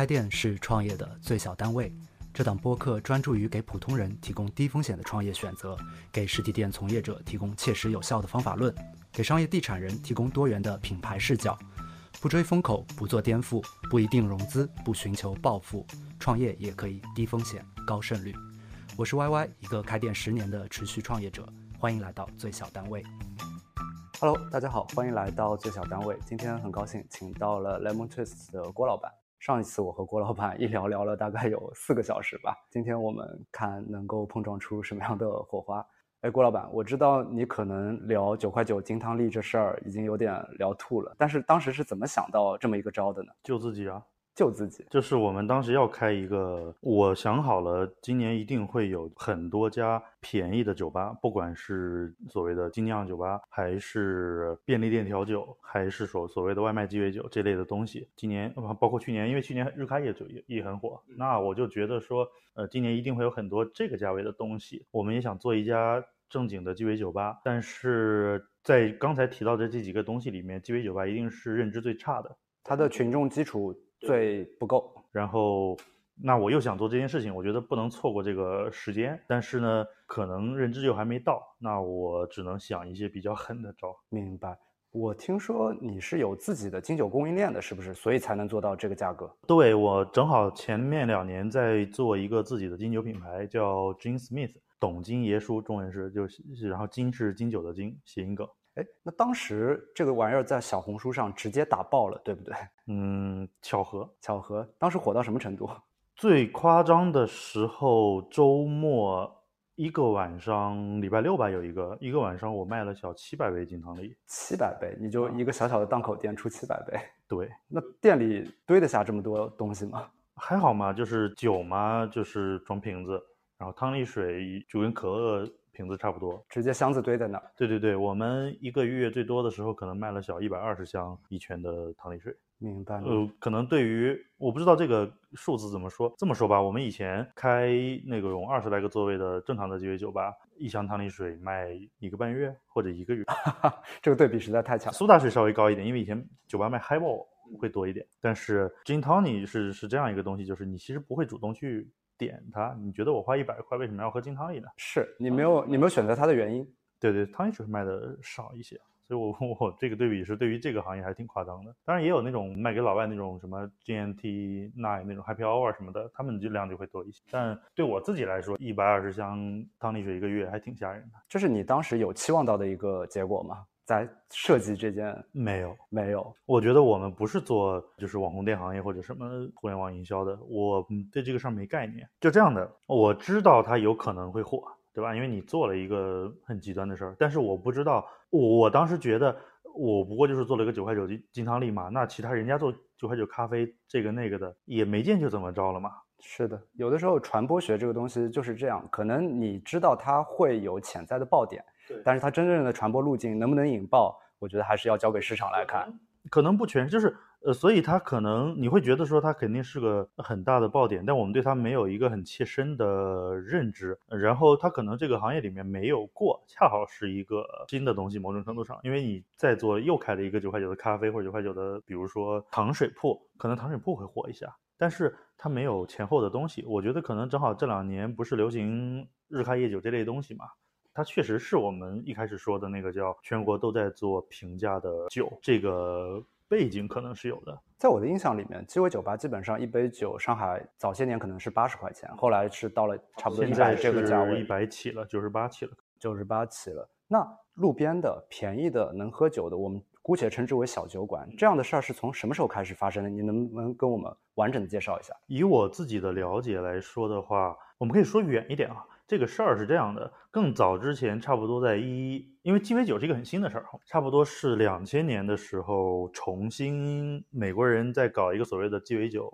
开店是创业的最小单位。这档播客专注于给普通人提供低风险的创业选择，给实体店从业者提供切实有效的方法论，给商业地产人提供多元的品牌视角。不追风口，不做颠覆，不一定融资，不寻求暴富，创业也可以低风险高胜率。我是 Y Y，一个开店十年的持续创业者，欢迎来到最小单位。Hello，大家好，欢迎来到最小单位。今天很高兴请到了 Lemon Twist 的郭老板。上一次我和郭老板 一聊聊了大概有四个小时吧。今天我们看能够碰撞出什么样的火花。哎，郭老板，我知道你可能聊九块九金汤力这事儿已经有点聊吐了，但是当时是怎么想到这么一个招的呢？救自己啊！救自己，就是我们当时要开一个，我想好了，今年一定会有很多家便宜的酒吧，不管是所谓的精酿酒吧，还是便利店调酒，还是所所谓的外卖鸡尾酒这类的东西。今年包括去年，因为去年日开夜酒也也很火，那我就觉得说，呃，今年一定会有很多这个价位的东西。我们也想做一家正经的鸡尾酒吧，但是在刚才提到的这几个东西里面，鸡尾酒吧一定是认知最差的，它的群众基础。最不够，然后那我又想做这件事情，我觉得不能错过这个时间，但是呢，可能认知就还没到，那我只能想一些比较狠的招。明白。我听说你是有自己的金酒供应链的，是不是？所以才能做到这个价格？对，我正好前面两年在做一个自己的金酒品牌，叫 Gin Smith，董金爷叔，中文是就是，然后金是金酒的金，谐音梗。哎，那当时这个玩意儿在小红书上直接打爆了，对不对？嗯，巧合，巧合。当时火到什么程度？最夸张的时候，周末一个晚上，礼拜六吧，有一个一个晚上，我卖了小七百杯金汤力。七百杯，你就一个小小的档口店出七百杯？对。那店里堆得下这么多东西吗？还好嘛，就是酒嘛，就是装瓶子，然后汤力水就跟可乐。瓶子差不多，直接箱子堆在那。对对对，我们一个月最多的时候可能卖了小一百二十箱一圈的汤力水。明白。呃，可能对于我不知道这个数字怎么说。这么说吧，我们以前开那种二十来个座位的正常的鸡尾酒吧，一箱汤力水卖一个半月或者一个月。这个对比实在太强。苏打水稍微高一点，因为以前酒吧卖 Highball 会多一点。但是 Gin Tonic 是是这样一个东西，就是你其实不会主动去。点它，你觉得我花一百块为什么要喝金汤力呢？是你没有你没有选择它的原因。对对，汤力水卖的少一些，所以我 我这个对比是对于这个行业还挺夸张的。当然也有那种卖给老外那种什么 GNT Nine 那种 Happy Hour 什么的，他们就量就会多一些。但对我自己来说，一百二十箱汤力水一个月还挺吓人的。这是你当时有期望到的一个结果吗？在设计这件没有没有，我觉得我们不是做就是网红店行业或者什么互联网营销的，我对这个事儿没概念。就这样的，我知道它有可能会火，对吧？因为你做了一个很极端的事儿，但是我不知道，我当时觉得我不过就是做了一个九块九金金汤力嘛，那其他人家做九块九咖啡这个那个的也没见就怎么着了嘛。是的，有的时候传播学这个东西就是这样，可能你知道它会有潜在的爆点。但是它真正的传播路径能不能引爆，我觉得还是要交给市场来看。可能不全，就是呃，所以它可能你会觉得说它肯定是个很大的爆点，但我们对它没有一个很切身的认知。然后它可能这个行业里面没有过，恰好是一个新的东西，某种程度上，因为你在做又开了一个九块九的咖啡或者九块九的，比如说糖水铺，可能糖水铺会火一下，但是它没有前后的东西。我觉得可能正好这两年不是流行日开夜酒这类东西嘛。它确实是我们一开始说的那个叫全国都在做平价的酒，这个背景可能是有的。在我的印象里面，鸡尾酒吧基本上一杯酒，上海早些年可能是八十块钱，后来是到了差不多一百这个价位，一百起了，九十八起了，九十八起了。那路边的便宜的能喝酒的，我们姑且称之为小酒馆，这样的事儿是从什么时候开始发生的？你能不能跟我们完整的介绍一下？以我自己的了解来说的话，我们可以说远一点啊。这个事儿是这样的，更早之前，差不多在一，因为鸡尾酒是一个很新的事儿，差不多是两千年的时候，重新美国人在搞一个所谓的鸡尾酒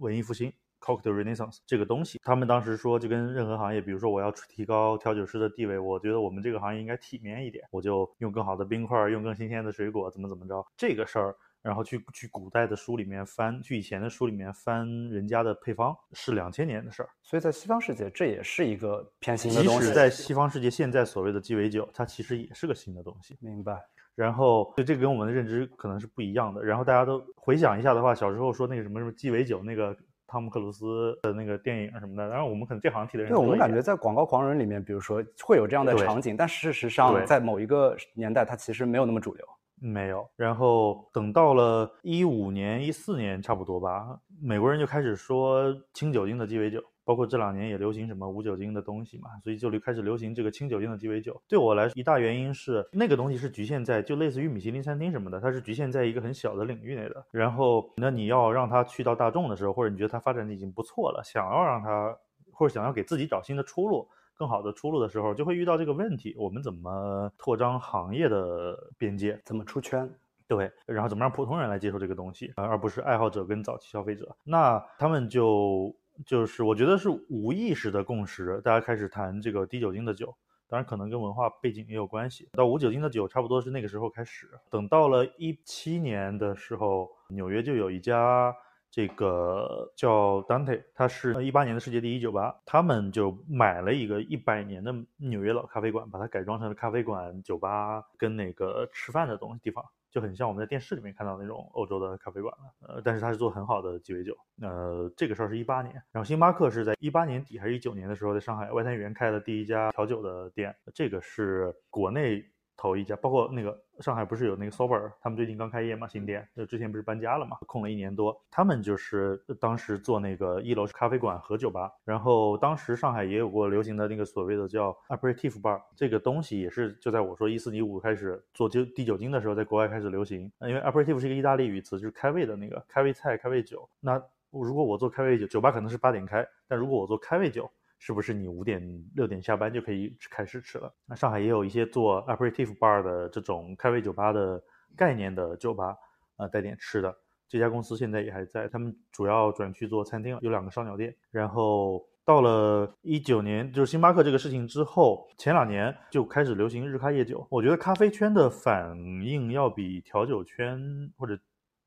文艺复兴 （Cocktail Renaissance） 这个东西。他们当时说，就跟任何行业，比如说我要提高调酒师的地位，我觉得我们这个行业应该体面一点，我就用更好的冰块，用更新鲜的水果，怎么怎么着。这个事儿。然后去去古代的书里面翻，去以前的书里面翻人家的配方，是两千年的事儿。所以在西方世界，这也是一个偏新的东西。即使在西方世界，现在所谓的鸡尾酒，它其实也是个新的东西。明白。然后，对这个跟我们的认知可能是不一样的。然后大家都回想一下的话，小时候说那个什么什么鸡尾酒，那个汤姆克鲁斯的那个电影什么的。然后我们可能这行提的人，对我们感觉在《广告狂人》里面，比如说会有这样的场景，但事实上在某一个年代，它其实没有那么主流。没有。然后等到了一五年、一四年差不多吧，美国人就开始说清酒精的鸡尾酒。包括这两年也流行什么无酒精的东西嘛，所以就开始流行这个轻酒精的鸡尾酒。对我来说，一大原因是那个东西是局限在就类似于米其林餐厅什么的，它是局限在一个很小的领域内的。然后，那你要让它去到大众的时候，或者你觉得它发展的已经不错了，想要让它或者想要给自己找新的出路、更好的出路的时候，就会遇到这个问题：我们怎么扩张行业的边界？怎么出圈？对，然后怎么让普通人来接受这个东西，而不是爱好者跟早期消费者？那他们就。就是我觉得是无意识的共识，大家开始谈这个低酒精的酒，当然可能跟文化背景也有关系。到无酒精的酒差不多是那个时候开始，等到了一七年的时候，纽约就有一家这个叫 Dante，他是一八年的世界第一酒吧，他们就买了一个一百年的纽约老咖啡馆，把它改装成了咖啡馆、酒吧跟那个吃饭的东西地方。就很像我们在电视里面看到那种欧洲的咖啡馆了，呃，但是他是做很好的鸡尾酒，呃，这个事儿是一八年，然后星巴克是在一八年底还是一九年的时候，在上海外滩源开了第一家调酒的店，这个是国内。头一家，包括那个上海不是有那个 Sober，他们最近刚开业嘛，新店，就之前不是搬家了嘛，空了一年多。他们就是当时做那个一楼是咖啡馆和酒吧，然后当时上海也有过流行的那个所谓的叫 aperitif bar，这个东西也是就在我说一四一五开始做酒低酒精的时候，在国外开始流行。因为 aperitif 是一个意大利语词，就是开胃的那个开胃菜、开胃酒。那如果我做开胃酒，酒吧可能是八点开，但如果我做开胃酒。是不是你五点六点下班就可以开始吃了？那上海也有一些做 aperitif bar 的这种开胃酒吧的概念的酒吧，呃，带点吃的。这家公司现在也还在，他们主要转去做餐厅，有两个烧鸟店。然后到了一九年，就是星巴克这个事情之后，前两年就开始流行日咖夜酒。我觉得咖啡圈的反应要比调酒圈或者。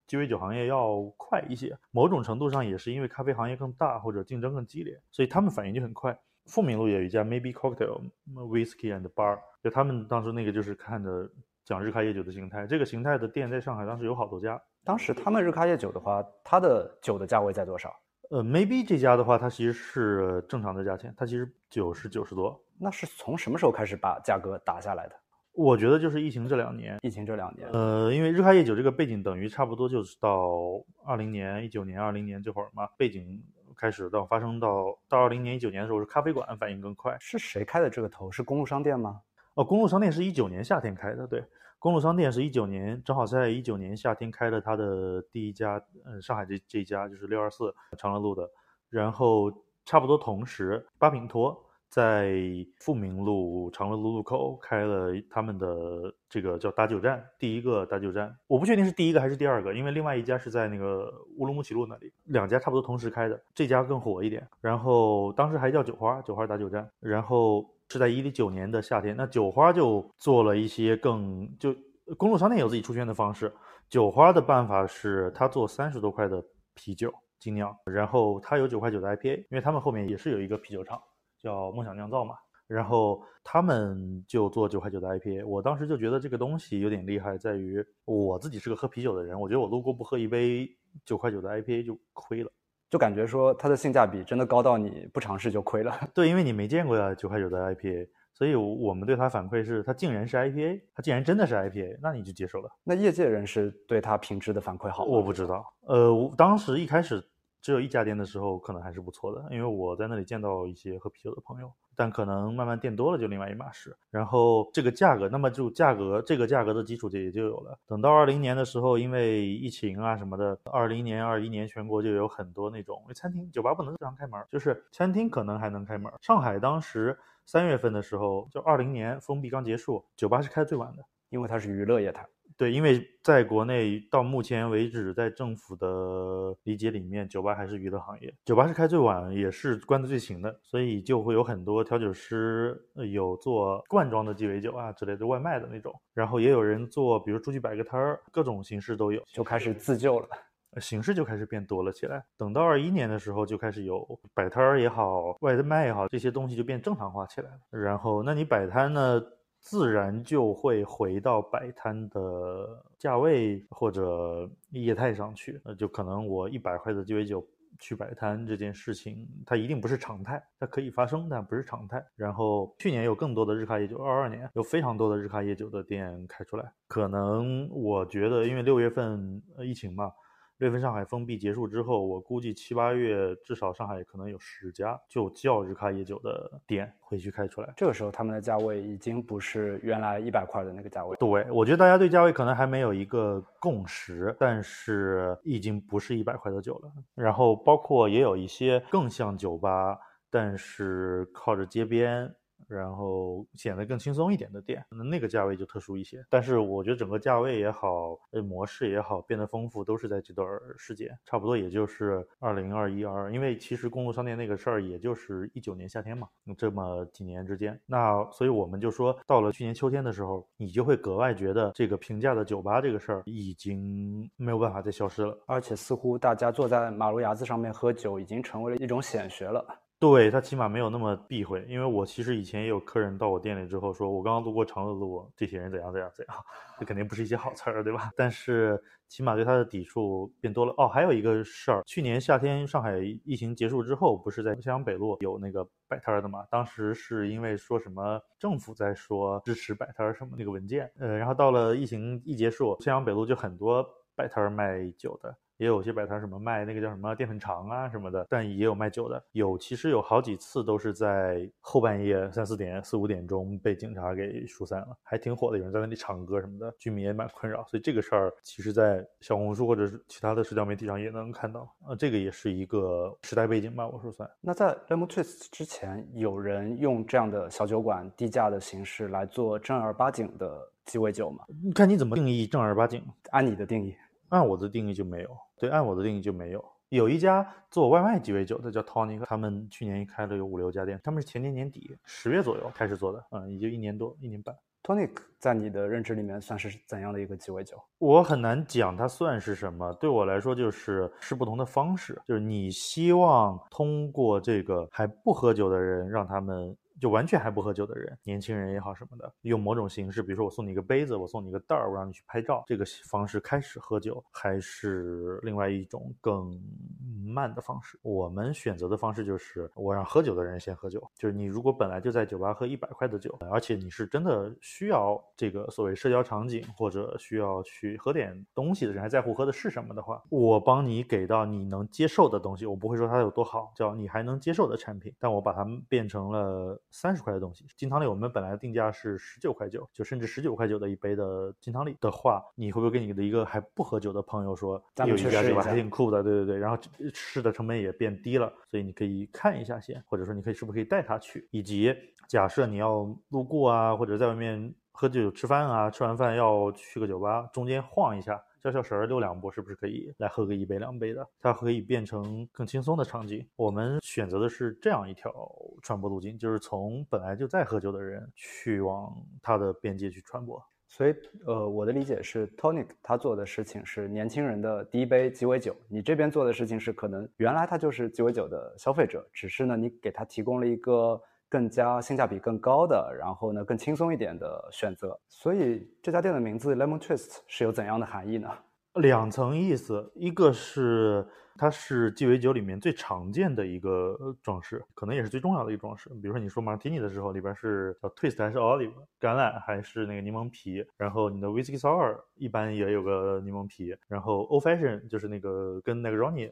鸡尾酒行业要快一些，某种程度上也是因为咖啡行业更大或者竞争更激烈，所以他们反应就很快。富民路也有一家 Maybe Cocktail Whiskey and Bar，就他们当时那个就是看着讲日咖夜酒的形态，这个形态的店在上海当时有好多家。当时他们日咖夜酒的话，它的酒的价位在多少？呃，Maybe 这家的话，它其实是正常的价钱，它其实酒是九十多。那是从什么时候开始把价格打下来的？我觉得就是疫情这两年，疫情这两年，呃，因为日开夜酒这个背景等于差不多就是到二零年、一九年、二零年这会儿嘛，背景开始到发生到到二零年、一九年的时候，是咖啡馆反应更快。是谁开的这个头？是公路商店吗？哦，公路商店是一九年夏天开的，对，公路商店是一九年，正好在一九年夏天开的它的第一家，嗯，上海这这家就是六二四长乐路的，然后差不多同时，八品托。在富民路长乐路路口开了他们的这个叫打酒站，第一个打酒站，我不确定是第一个还是第二个，因为另外一家是在那个乌鲁木齐路那里，两家差不多同时开的，这家更火一点。然后当时还叫酒花，酒花打酒站。然后是在一九年的夏天，那酒花就做了一些更就公路商店有自己出圈的方式，酒花的办法是他做三十多块的啤酒精酿，然后他有九块九的 IPA，因为他们后面也是有一个啤酒厂。叫梦想酿造嘛，然后他们就做九块九的 IPA，我当时就觉得这个东西有点厉害，在于我自己是个喝啤酒的人，我觉得我路过不喝一杯九块九的 IPA 就亏了，就感觉说它的性价比真的高到你不尝试就亏了。对，因为你没见过呀九块九的 IPA，所以我们对它反馈是它竟然是 IPA，它竟然真的是 IPA，那你就接受了。那业界人士对它品质的反馈好？我不知道，呃，当时一开始。只有一家店的时候，可能还是不错的，因为我在那里见到一些喝啤酒的朋友。但可能慢慢店多了就另外一码事。然后这个价格，那么就价格这个价格的基础就也就有了。等到二零年的时候，因为疫情啊什么的，二零年、二一年全国就有很多那种餐厅、酒吧不能正常开门，就是餐厅可能还能开门。上海当时三月份的时候，就二零年封闭刚结束，酒吧是开最晚的，因为它是娱乐业态。对，因为在国内到目前为止，在政府的理解里面，酒吧还是娱乐行业，酒吧是开最晚，也是关的最勤的，所以就会有很多调酒师有做罐装的鸡尾酒啊之类的外卖的那种，然后也有人做，比如出去摆个摊儿，各种形式都有，就开始自救了，形式就开始变多了起来。等到二一年的时候，就开始有摆摊儿也好，外卖也好，这些东西就变正常化起来了。然后，那你摆摊呢？自然就会回到摆摊的价位或者业态上去，那就可能我一百块的鸡尾酒去摆摊这件事情，它一定不是常态，它可以发生，但不是常态。然后去年有更多的日咖夜酒，二二年有非常多的日咖夜酒的店开出来，可能我觉得，因为六月份疫情嘛。六月份上海封闭结束之后，我估计七八月至少上海可能有十家就叫日咖夜酒的店会去开出来。这个时候他们的价位已经不是原来一百块的那个价位。对，我觉得大家对价位可能还没有一个共识，但是已经不是一百块的酒了。然后包括也有一些更像酒吧，但是靠着街边。然后显得更轻松一点的店，那那个价位就特殊一些。但是我觉得整个价位也好，呃，模式也好，变得丰富，都是在这段时间，差不多也就是二零二一二。因为其实公路商店那个事儿，也就是一九年夏天嘛，这么几年之间。那所以我们就说，到了去年秋天的时候，你就会格外觉得这个平价的酒吧这个事儿已经没有办法再消失了，而且似乎大家坐在马路牙子上面喝酒，已经成为了一种显学了。对他起码没有那么避讳，因为我其实以前也有客人到我店里之后说，我刚刚路过长乐路，这些人怎样怎样怎样，这肯定不是一些好词儿，对吧？但是起码对他的抵触变多了。哦，还有一个事儿，去年夏天上海疫情结束之后，不是在襄阳北路有那个摆摊的嘛？当时是因为说什么政府在说支持摆摊什么那个文件，呃，然后到了疫情一结束，襄阳北路就很多摆摊卖酒的。也有些摆摊什么卖那个叫什么淀粉肠啊什么的，但也有卖酒的。有其实有好几次都是在后半夜三四点四五点钟被警察给疏散了，还挺火的。有人在那里唱歌什么的，居民也蛮困扰。所以这个事儿其实，在小红书或者是其他的社交媒体上也能看到。呃，这个也是一个时代背景吧，我说算。那在 Lemon Twist 之前，有人用这样的小酒馆低价的形式来做正儿八经的鸡尾酒吗？你看你怎么定义正儿八经？按你的定义。按我的定义就没有，对，按我的定义就没有。有一家做外卖鸡尾酒的叫 Tonic，他们去年开了有五六家店，他们是前年年底十月左右开始做的，嗯，也就一年多一年半。Tonic 在你的认知里面算是怎样的一个鸡尾酒？我很难讲它算是什么，对我来说就是是不同的方式，就是你希望通过这个还不喝酒的人让他们。就完全还不喝酒的人，年轻人也好什么的，用某种形式，比如说我送你一个杯子，我送你一个袋儿，我让你去拍照，这个方式开始喝酒，还是另外一种更慢的方式。我们选择的方式就是我让喝酒的人先喝酒，就是你如果本来就在酒吧喝一百块的酒，而且你是真的需要这个所谓社交场景或者需要去喝点东西的人，还在乎喝的是什么的话，我帮你给到你能接受的东西，我不会说它有多好，叫你还能接受的产品，但我把它变成了。三十块的东西，金汤力我们本来定价是十九块九，就甚至十九块九的一杯的金汤力的话，你会不会跟你的一个还不喝酒的朋友说，有一家对吧，还挺酷的，对对对，然后吃的成本也变低了，所以你可以看一下先，或者说你可以是不是可以带他去，以及假设你要路过啊，或者在外面喝酒吃饭啊，吃完饭要去个酒吧，中间晃一下。消消食儿溜两步，是不是可以来喝个一杯两杯的？它可以变成更轻松的场景。我们选择的是这样一条传播路径，就是从本来就在喝酒的人去往他的边界去传播。所以，呃，我的理解是，Tonic 他做的事情是年轻人的第一杯鸡尾酒。你这边做的事情是，可能原来他就是鸡尾酒的消费者，只是呢，你给他提供了一个。更加性价比更高的，然后呢更轻松一点的选择。所以这家店的名字 Lemon Twist 是有怎样的含义呢？两层意思，一个是它是鸡尾酒里面最常见的一个装饰，可能也是最重要的一个装饰。比如说你说 Martini 的时候，里边是叫 Twist 还是 Olive 橄榄还是那个柠檬皮？然后你的 Whisky Sour 一般也有个柠檬皮。然后 Old Fashion 就是那个跟那个 Ronnie。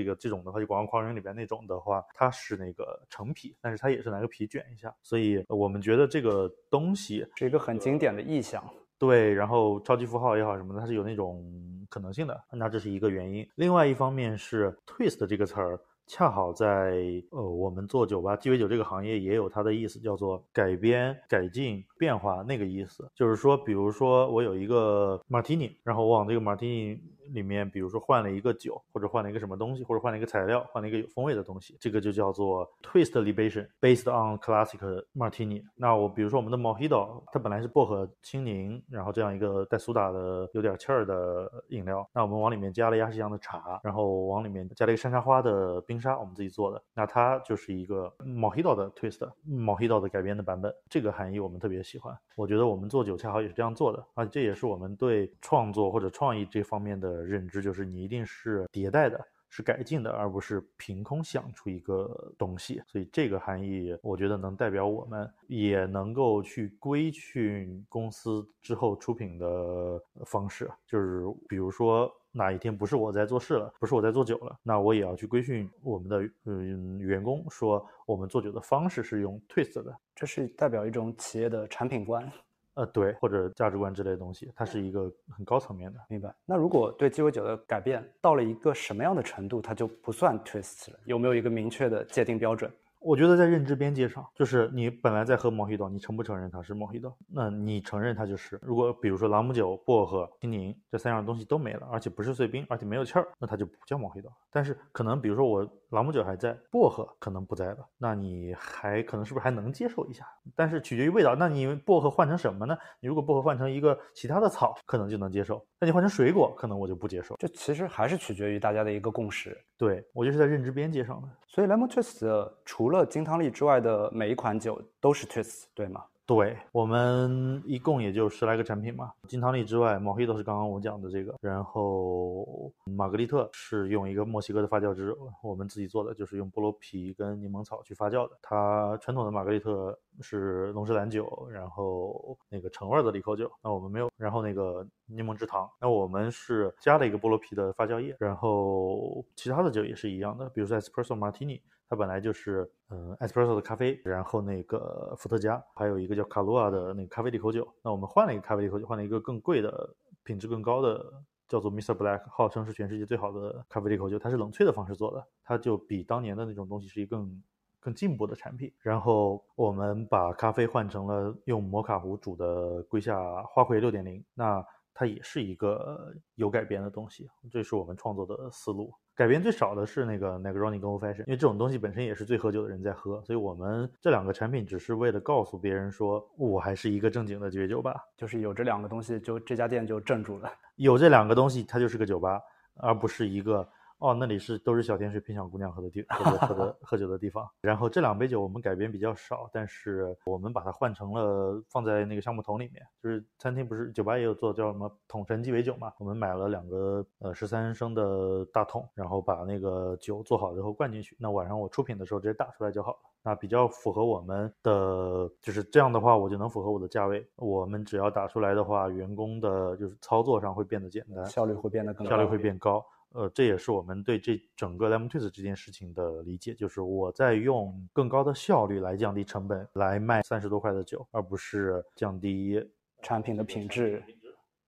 这个这种的话，就广告狂人里边那种的话，它是那个成皮，但是它也是拿个皮卷一下，所以我们觉得这个东西是一个很经典的意象。对，然后超级符号也好什么的，它是有那种可能性的，那这是一个原因。另外一方面是 twist 这个词儿。恰好在呃，我们做酒吧鸡尾酒这个行业也有它的意思，叫做改编、改进、变化那个意思。就是说，比如说我有一个马提尼，然后我往这个马提尼里面，比如说换了一个酒，或者换了一个什么东西，或者换了一个材料，换了一个有风味的东西，这个就叫做 twist libation based on classic martini。那我比如说我们的 mojito，它本来是薄荷青柠，然后这样一个带苏打的有点气儿的饮料，那我们往里面加了亚细亚的茶，然后往里面加了一个山茶花的冰。沙我们自己做的，那它就是一个 Mojito 的 twist，Mojito 的改编的版本。这个含义我们特别喜欢。我觉得我们做酒恰好也是这样做的啊，这也是我们对创作或者创意这方面的认知，就是你一定是迭代的，是改进的，而不是凭空想出一个东西。所以这个含义，我觉得能代表我们，也能够去规训公司之后出品的方式。就是比如说哪一天不是我在做事了，不是我在做酒了，那我也要去规训我们的嗯员工，说我们做酒的方式是用 twist 的，这是代表一种企业的产品观。呃，对，或者价值观之类的东西，它是一个很高层面的。明白。那如果对鸡尾酒的改变到了一个什么样的程度，它就不算 twist 了？有没有一个明确的界定标准？我觉得在认知边界上，就是你本来在喝毛黑豆，你承不承认它是毛黑豆？那你承认它就是。如果比如说朗姆酒、薄荷、青柠这三样东西都没了，而且不是碎冰，而且没有气儿，那它就不叫毛黑豆。但是可能比如说我朗姆酒还在，薄荷可能不在了，那你还可能是不是还能接受一下？但是取决于味道。那你薄荷换成什么呢？你如果薄荷换成一个其他的草，可能就能接受。那你换成水果，可能我就不接受。这其实还是取决于大家的一个共识。对我就是在认知边界上的。所以 lemon twist 除除了金汤力之外的每一款酒都是 twist，对吗？对我们一共也就十来个产品嘛。金汤力之外，毛黑都是刚刚我讲的这个，然后玛格丽特是用一个墨西哥的发酵汁，我们自己做的，就是用菠萝皮跟柠檬草去发酵的。它传统的玛格丽特是龙舌兰酒，然后那个橙味的利口酒，那我们没有。然后那个柠檬汁糖，那我们是加了一个菠萝皮的发酵液。然后其他的酒也是一样的，比如说 Espresso Martini。它本来就是，嗯，espresso 的咖啡，然后那个伏特加，还有一个叫卡罗亚的那个咖啡利口酒。那我们换了一个咖啡利口酒，换了一个更贵的、品质更高的，叫做 Mr. Black，号称是全世界最好的咖啡利口酒。它是冷萃的方式做的，它就比当年的那种东西是一更更进步的产品。然后我们把咖啡换成了用摩卡壶煮的瑰夏花魁六点零，那它也是一个有改编的东西。这是我们创作的思路。改编最少的是那个 Negroni 跟 Old Fashion，因为这种东西本身也是最喝酒的人在喝，所以我们这两个产品只是为了告诉别人说，我还是一个正经的鸡尾酒吧，就是有这两个东西，就这家店就镇住了。有这两个东西，它就是个酒吧，而不是一个。哦，那里是都是小甜水骗小姑娘喝的地，喝喝的 喝酒的地方。然后这两杯酒我们改编比较少，但是我们把它换成了放在那个橡木桶里面。就是餐厅不是酒吧也有做叫什么桶陈鸡尾酒嘛？我们买了两个呃十三升的大桶，然后把那个酒做好之后灌进去。那晚上我出品的时候直接打出来就好了。那比较符合我们的，就是这样的话，我就能符合我的价位。我们只要打出来的话，员工的就是操作上会变得简单，效率会变得更效率会变高。呃，这也是我们对这整个 lemon twist 这件事情的理解，就是我在用更高的效率来降低成本，来卖三十多块的酒，而不是降低产品的品质。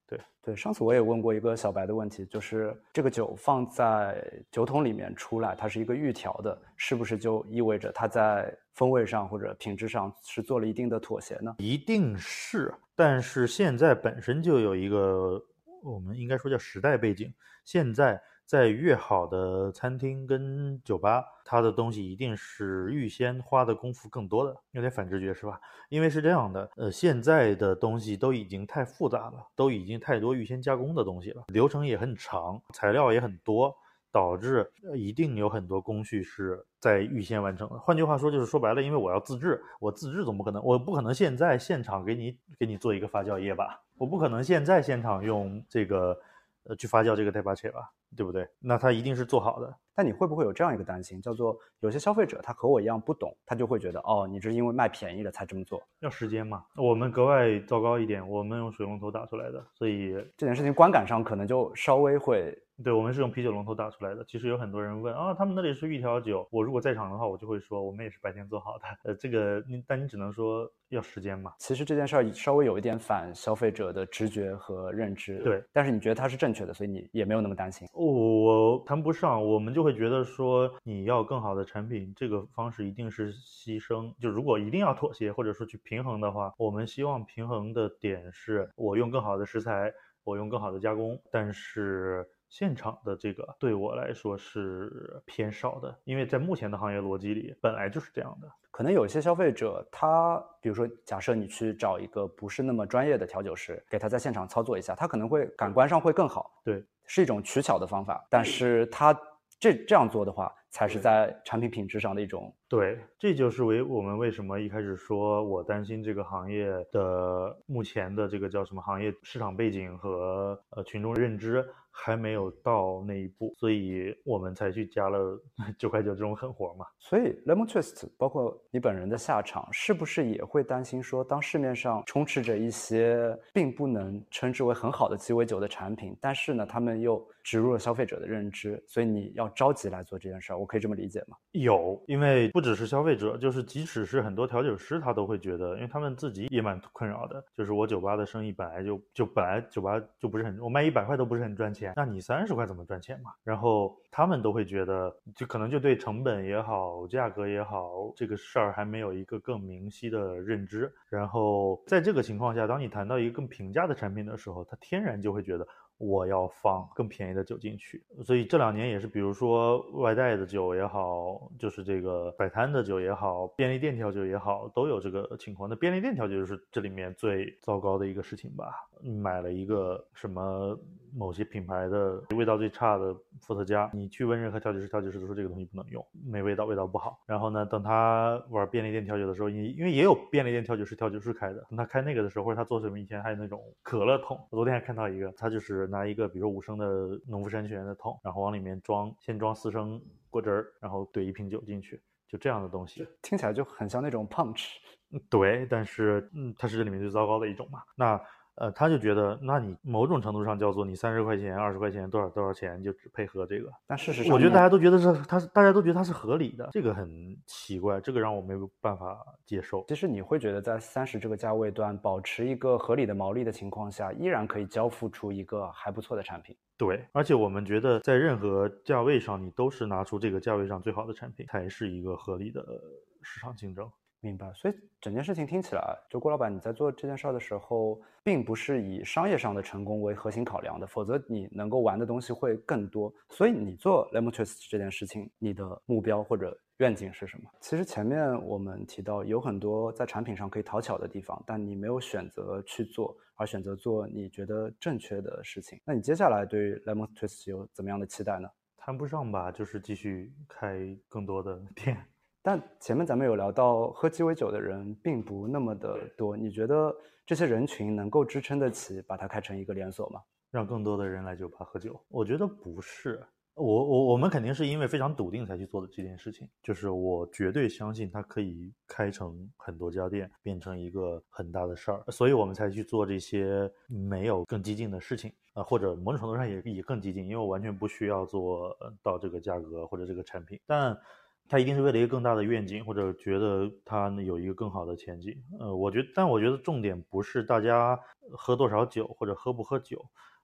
对对，上次我也问过一个小白的问题，就是这个酒放在酒桶里面出来，它是一个预调的，是不是就意味着它在风味上或者品质上是做了一定的妥协呢？一定是，但是现在本身就有一个，我们应该说叫时代背景，现在。在越好的餐厅跟酒吧，它的东西一定是预先花的功夫更多的，有点反直觉是吧？因为是这样的，呃，现在的东西都已经太复杂了，都已经太多预先加工的东西了，流程也很长，材料也很多，导致一定有很多工序是在预先完成的。换句话说，就是说白了，因为我要自制，我自制总不可能，我不可能现在现场给你给你做一个发酵液吧？我不可能现在现场用这个呃去发酵这个 t e p a c h 吧？对不对？那他一定是做好的。但你会不会有这样一个担心，叫做有些消费者他和我一样不懂，他就会觉得哦，你这是因为卖便宜了才这么做？要时间嘛。我们格外糟糕一点，我们用水龙头打出来的，所以这件事情观感上可能就稍微会。对，我们是用啤酒龙头打出来的。其实有很多人问啊，他们那里是预调酒。我如果在场的话，我就会说，我们也是白天做好的。呃，这个你，但你只能说要时间嘛。其实这件事儿稍微有一点反消费者的直觉和认知。对，但是你觉得它是正确的，所以你也没有那么担心。我谈不上，我们就会觉得说，你要更好的产品，这个方式一定是牺牲。就如果一定要妥协，或者说去平衡的话，我们希望平衡的点是我用更好的食材，我用更好的加工，但是。现场的这个对我来说是偏少的，因为在目前的行业逻辑里，本来就是这样的。可能有一些消费者，他比如说，假设你去找一个不是那么专业的调酒师，给他在现场操作一下，他可能会感官上会更好。对，是一种取巧的方法，但是他这这样做的话，才是在产品品质上的一种对，这就是为我们为什么一开始说我担心这个行业的目前的这个叫什么行业市场背景和呃群众认知。还没有到那一步，所以我们才去加了 九块九这种狠活嘛。所以 Lemon Twist，包括你本人的下场，是不是也会担心说，当市面上充斥着一些并不能称之为很好的鸡尾酒的产品，但是呢，他们又植入了消费者的认知，所以你要着急来做这件事儿，我可以这么理解吗？有，因为不只是消费者，就是即使是很多调酒师，他都会觉得，因为他们自己也蛮困扰的，就是我酒吧的生意本来就就本来酒吧就不是很，我卖一百块都不是很赚钱。那你三十块怎么赚钱嘛？然后他们都会觉得，就可能就对成本也好，价格也好，这个事儿还没有一个更明晰的认知。然后在这个情况下，当你谈到一个更平价的产品的时候，他天然就会觉得。我要放更便宜的酒进去，所以这两年也是，比如说外带的酒也好，就是这个摆摊的酒也好，便利店调酒也好，都有这个情况。那便利店调酒就是这里面最糟糕的一个事情吧？买了一个什么某些品牌的味道最差的伏特加，你去问任何调酒师，调酒师都说这个东西不能用，没味道，味道不好。然后呢，等他玩便利店调酒的时候，因因为也有便利店调酒师调酒师开的，等他开那个的时候，或者他做什么以前还有那种可乐桶，我昨天还看到一个，他就是拿一个比如说五升的农夫山泉的桶，然后往里面装，先装四升果汁儿，然后怼一瓶酒进去，就这样的东西，听起来就很像那种 punch。对，但是嗯，它是这里面最糟糕的一种嘛。那。呃，他就觉得，那你某种程度上叫做你三十块钱、二十块钱多少多少钱就只配合这个，但事实上，我觉得大家都觉得是他是大家都觉得它是合理的，这个很奇怪，这个让我没有办法接受。其实你会觉得在三十这个价位段保持一个合理的毛利的情况下，依然可以交付出一个还不错的产品。对，而且我们觉得在任何价位上，你都是拿出这个价位上最好的产品，才是一个合理的市场竞争。明白，所以整件事情听起来，就郭老板你在做这件事儿的时候，并不是以商业上的成功为核心考量的，否则你能够玩的东西会更多。所以你做 Lemon Twist 这件事情，你的目标或者愿景是什么？其实前面我们提到有很多在产品上可以讨巧的地方，但你没有选择去做，而选择做你觉得正确的事情。那你接下来对 Lemon Twist 有怎么样的期待呢？谈不上吧，就是继续开更多的店。但前面咱们有聊到，喝鸡尾酒的人并不那么的多。你觉得这些人群能够支撑得起把它开成一个连锁吗？让更多的人来酒吧喝酒？我觉得不是。我我我们肯定是因为非常笃定才去做的这件事情。就是我绝对相信它可以开成很多家店，变成一个很大的事儿，所以我们才去做这些没有更激进的事情啊，或者某种程度上也也更激进，因为我完全不需要做到这个价格或者这个产品，但。他一定是为了一个更大的愿景，或者觉得他有一个更好的前景。呃，我觉得，但我觉得重点不是大家喝多少酒或者喝不喝酒，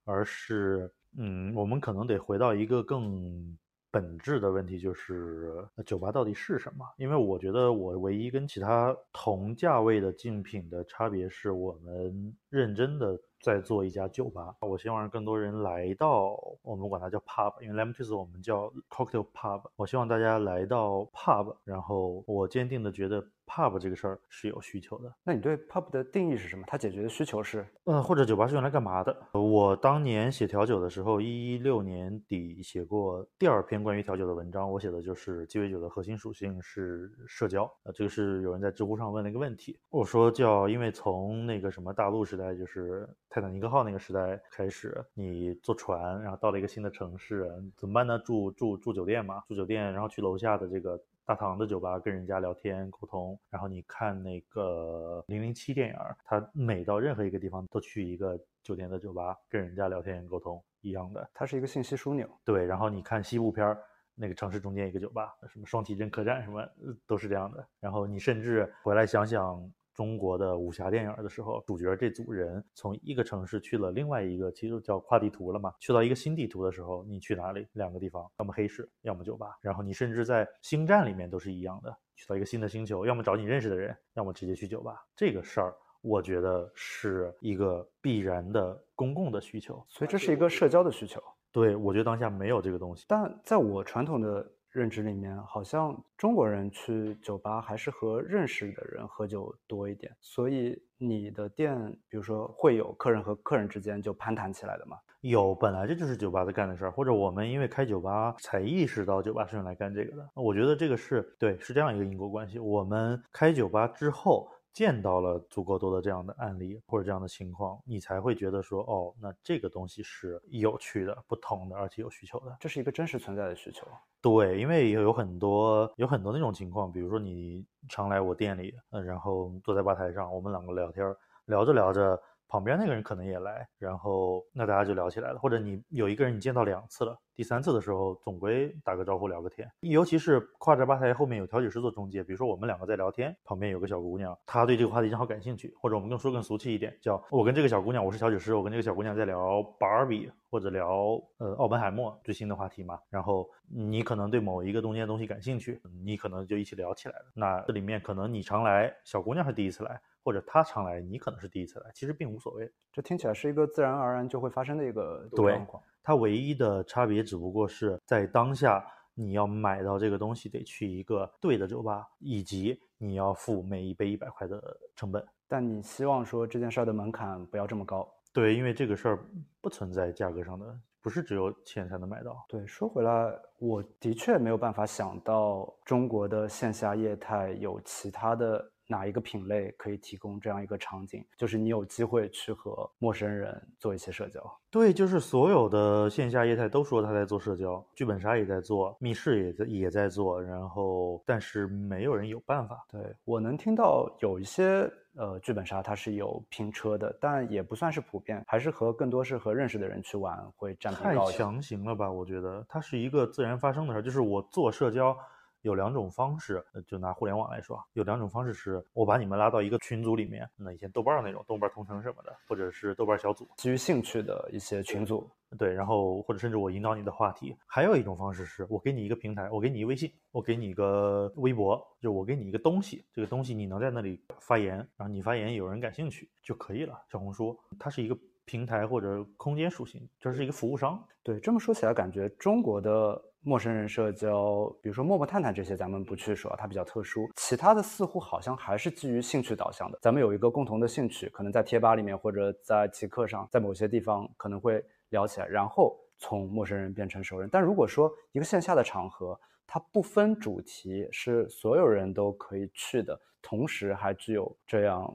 而是，嗯，我们可能得回到一个更本质的问题，就是酒吧到底是什么？因为我觉得我唯一跟其他同价位的竞品的差别是我们认真的。在做一家酒吧，我希望让更多人来到，我们管它叫 pub，因为 lemon twist 我们叫 cocktail pub。我希望大家来到 pub，然后我坚定的觉得。Pub 这个事儿是有需求的，那你对 pub 的定义是什么？它解决的需求是，嗯，或者酒吧是用来干嘛的？我当年写调酒的时候，一六年底写过第二篇关于调酒的文章，我写的就是鸡尾酒的核心属性是社交。呃，这个是有人在知乎上问了一个问题，我说叫，因为从那个什么大陆时代，就是泰坦尼克号那个时代开始，你坐船，然后到了一个新的城市，怎么办呢？住住住酒店嘛，住酒店，然后去楼下的这个。大堂的酒吧跟人家聊天沟通，然后你看那个零零七电影，他每到任何一个地方都去一个酒店的酒吧跟人家聊天沟通一样的，它是一个信息枢纽。对，然后你看西部片儿，那个城市中间一个酒吧，什么双体镇客栈什么都是这样的。然后你甚至回来想想。中国的武侠电影的时候，主角这组人从一个城市去了另外一个，其实叫跨地图了嘛。去到一个新地图的时候，你去哪里？两个地方，要么黑市，要么酒吧。然后你甚至在星战里面都是一样的，去到一个新的星球，要么找你认识的人，要么直接去酒吧。这个事儿，我觉得是一个必然的公共的需求，所以这是一个社交的需求。对，我觉得当下没有这个东西。但在我传统的。认知里面好像中国人去酒吧还是和认识的人喝酒多一点，所以你的店，比如说会有客人和客人之间就攀谈起来的吗？有，本来这就是酒吧在干的事儿，或者我们因为开酒吧才意识到酒吧是用来干这个的。我觉得这个是对，是这样一个因果关系。我们开酒吧之后。见到了足够多的这样的案例或者这样的情况，你才会觉得说，哦，那这个东西是有趣的、不同的，而且有需求的。这是一个真实存在的需求。对，因为有很多有很多那种情况，比如说你常来我店里，嗯，然后坐在吧台上，我们两个聊天，聊着聊着。旁边那个人可能也来，然后那大家就聊起来了。或者你有一个人你见到两次了，第三次的时候总归打个招呼聊个天。尤其是跨着吧台后面有调酒师做中介，比如说我们两个在聊天，旁边有个小姑娘，她对这个话题正好感兴趣。或者我们更说更俗气一点，叫我跟这个小姑娘，我是调酒师，我跟这个小姑娘在聊芭比或者聊呃奥本海默最新的话题嘛。然后你可能对某一个中间的东西感兴趣，你可能就一起聊起来了。那这里面可能你常来，小姑娘是第一次来。或者他常来，你可能是第一次来，其实并无所谓。这听起来是一个自然而然就会发生的一个状况。它唯一的差别只不过是在当下，你要买到这个东西得去一个对的酒吧，以及你要付每一杯一百块的成本。但你希望说这件事儿的门槛不要这么高。对，因为这个事儿不存在价格上的，不是只有钱才能买到。对，说回来，我的确没有办法想到中国的线下业态有其他的。哪一个品类可以提供这样一个场景？就是你有机会去和陌生人做一些社交。对，就是所有的线下业态都说他在做社交，剧本杀也在做，密室也在也在做，然后但是没有人有办法。对我能听到有一些呃剧本杀它是有拼车的，但也不算是普遍，还是和更多是和认识的人去玩会占比高。太强行了吧？我觉得它是一个自然发生的事儿，就是我做社交。有两种方式，就拿互联网来说，有两种方式是我把你们拉到一个群组里面，那以前豆瓣那种豆瓣同城什么的，或者是豆瓣小组，基于兴趣的一些群组，对，然后或者甚至我引导你的话题。还有一种方式是我给你一个平台，我给你一微信，我给你一个微博，就我给你一个东西，这个东西你能在那里发言，然后你发言有人感兴趣就可以了。小红书它是一个平台或者空间属性，这是一个服务商。对，这么说起来，感觉中国的。陌生人社交，比如说陌陌探探这些，咱们不去说，它比较特殊。其他的似乎好像还是基于兴趣导向的。咱们有一个共同的兴趣，可能在贴吧里面或者在极客上，在某些地方可能会聊起来，然后从陌生人变成熟人。但如果说一个线下的场合，它不分主题，是所有人都可以去的，同时还具有这样，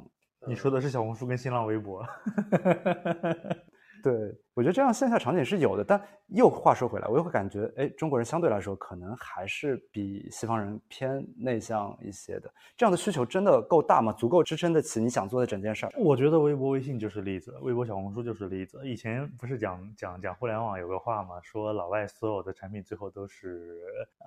你说的是小红书跟新浪微博。对，我觉得这样线下场景是有的，但又话说回来，我又会感觉，哎，中国人相对来说可能还是比西方人偏内向一些的。这样的需求真的够大吗？足够支撑得起你想做的整件事儿？我觉得微博、微信就是例子，微博、小红书就是例子。以前不是讲讲讲互联网有个话嘛？说老外所有的产品最后都是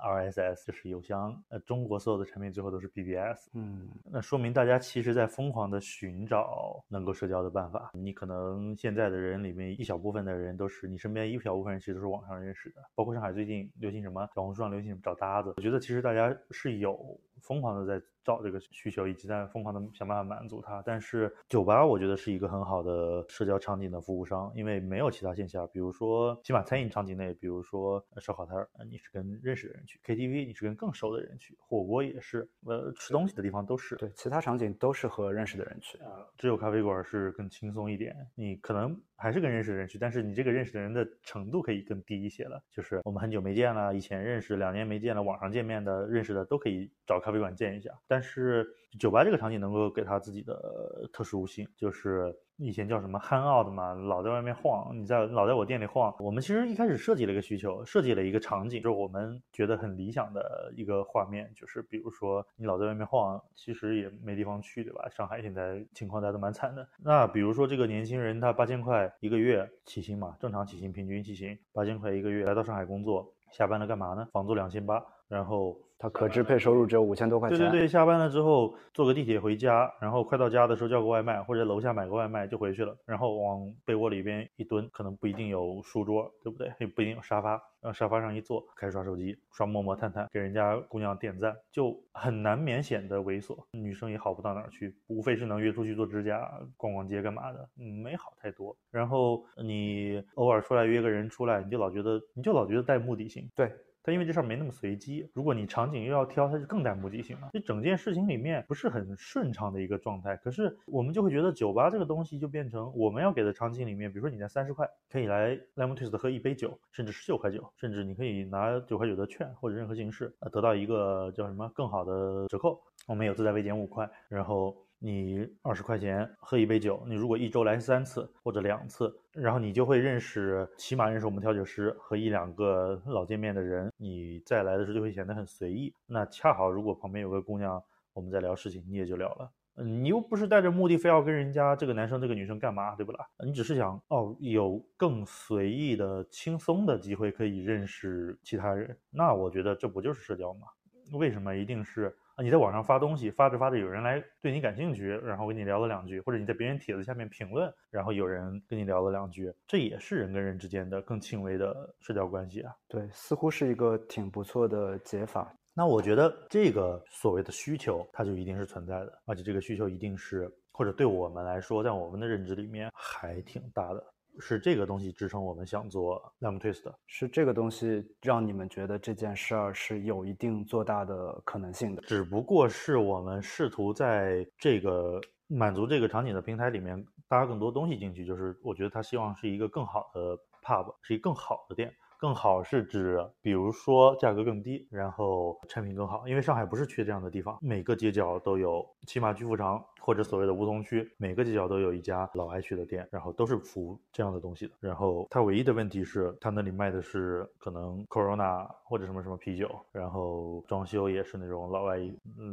RSS，就是邮箱。呃，中国所有的产品最后都是 BBS。嗯，那说明大家其实在疯狂的寻找能够社交的办法。你可能现在的人里面。一小部分分的人都是你身边一小部分人，其实都是网上认识的。包括上海最近流行什么，小红书上流行找搭子。我觉得其实大家是有疯狂的在。找这个需求，以及在疯狂的想办法满足它。但是酒吧，我觉得是一个很好的社交场景的服务商，因为没有其他线下，比如说起码餐饮场景内，比如说烧烤摊儿，你是跟认识的人去；KTV，你是跟更熟的人去；火锅也是，呃，吃东西的地方都是。对，其他场景都是和认识的人去啊。只有咖啡馆是更轻松一点，你可能还是跟认识的人去，但是你这个认识的人的程度可以更低一些了。就是我们很久没见了，以前认识两年没见了，网上见面的认识的都可以找咖啡馆见一下。但但是酒吧这个场景能够给他自己的特殊性，就是以前叫什么憨奥的嘛，老在外面晃，你在老在我店里晃。我们其实一开始设计了一个需求，设计了一个场景，就是我们觉得很理想的一个画面，就是比如说你老在外面晃，其实也没地方去，对吧？上海现在情况大家都蛮惨的。那比如说这个年轻人，他八千块一个月起薪嘛，正常起薪，平均起薪八千块一个月，来到上海工作，下班了干嘛呢？房租两千八。然后他可支配收入只有五千多块钱。对对对，下班了之后坐个地铁回家，然后快到家的时候叫个外卖，或者楼下买个外卖就回去了。然后往被窝里边一蹲，可能不一定有书桌，对不对？也不一定有沙发，往沙发上一坐，开始刷手机，刷陌陌、探探，给人家姑娘点赞，就很难免显得猥琐。女生也好不到哪儿去，无非是能约出去做指甲、逛逛街干嘛的，嗯，没好太多。然后你偶尔出来约个人出来，你就老觉得，你就老觉得带目的性。对。他因为这事儿没那么随机。如果你场景又要挑，它就更带目的性了。就整件事情里面不是很顺畅的一个状态。可是我们就会觉得酒吧这个东西就变成我们要给的场景里面，比如说你在三十块可以来 Lemon Twist 喝一杯酒，甚至十九块九，甚至你可以拿九块九的券或者任何形式得到一个叫什么更好的折扣。我们有自带微减五块，然后。你二十块钱喝一杯酒，你如果一周来三次或者两次，然后你就会认识，起码认识我们调酒师和一两个老见面的人。你再来的时候就会显得很随意。那恰好如果旁边有个姑娘，我们在聊事情，你也就聊了。嗯，你又不是带着目的非要跟人家这个男生这个女生干嘛，对不啦？你只是想哦，有更随意的、轻松的机会可以认识其他人。那我觉得这不就是社交吗？为什么一定是？啊，你在网上发东西，发着发着有人来对你感兴趣，然后跟你聊了两句，或者你在别人帖子下面评论，然后有人跟你聊了两句，这也是人跟人之间的更轻微的社交关系啊。对，似乎是一个挺不错的解法。那我觉得这个所谓的需求，它就一定是存在的，而且这个需求一定是，或者对我们来说，在我们的认知里面还挺大的。是这个东西支撑我们想做 Lemon Twist 的，是这个东西让你们觉得这件事儿是有一定做大的可能性的。只不过是我们试图在这个满足这个场景的平台里面搭更多东西进去，就是我觉得他希望是一个更好的 pub，是一个更好的店。更好是指，比如说价格更低，然后产品更好。因为上海不是缺这样的地方，每个街角都有，起码巨富长或者所谓的梧桐区，每个街角都有一家老爱去的店，然后都是服务这样的东西的。然后它唯一的问题是，它那里卖的是可能 Corona 或者什么什么啤酒，然后装修也是那种老外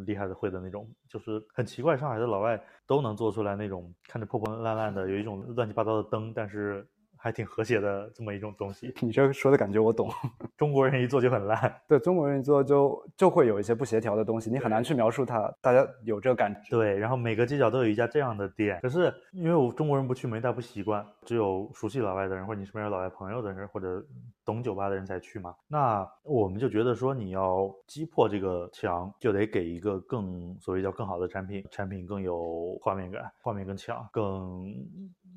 厉害的会的那种，就是很奇怪，上海的老外都能做出来那种看着破破烂烂的，有一种乱七八糟的灯，但是。还挺和谐的这么一种东西，你这说的感觉我懂。中国人一做就很烂，对中国人一做就就会有一些不协调的东西，你很难去描述它。大家有这个感觉。对，然后每个街角都有一家这样的店，可是因为我中国人不去，没大不习惯，只有熟悉老外的人或者你身边有老外朋友的人或者懂酒吧的人才去嘛。那我们就觉得说，你要击破这个墙，就得给一个更所谓叫更好的产品，产品更有画面感，画面更强，更。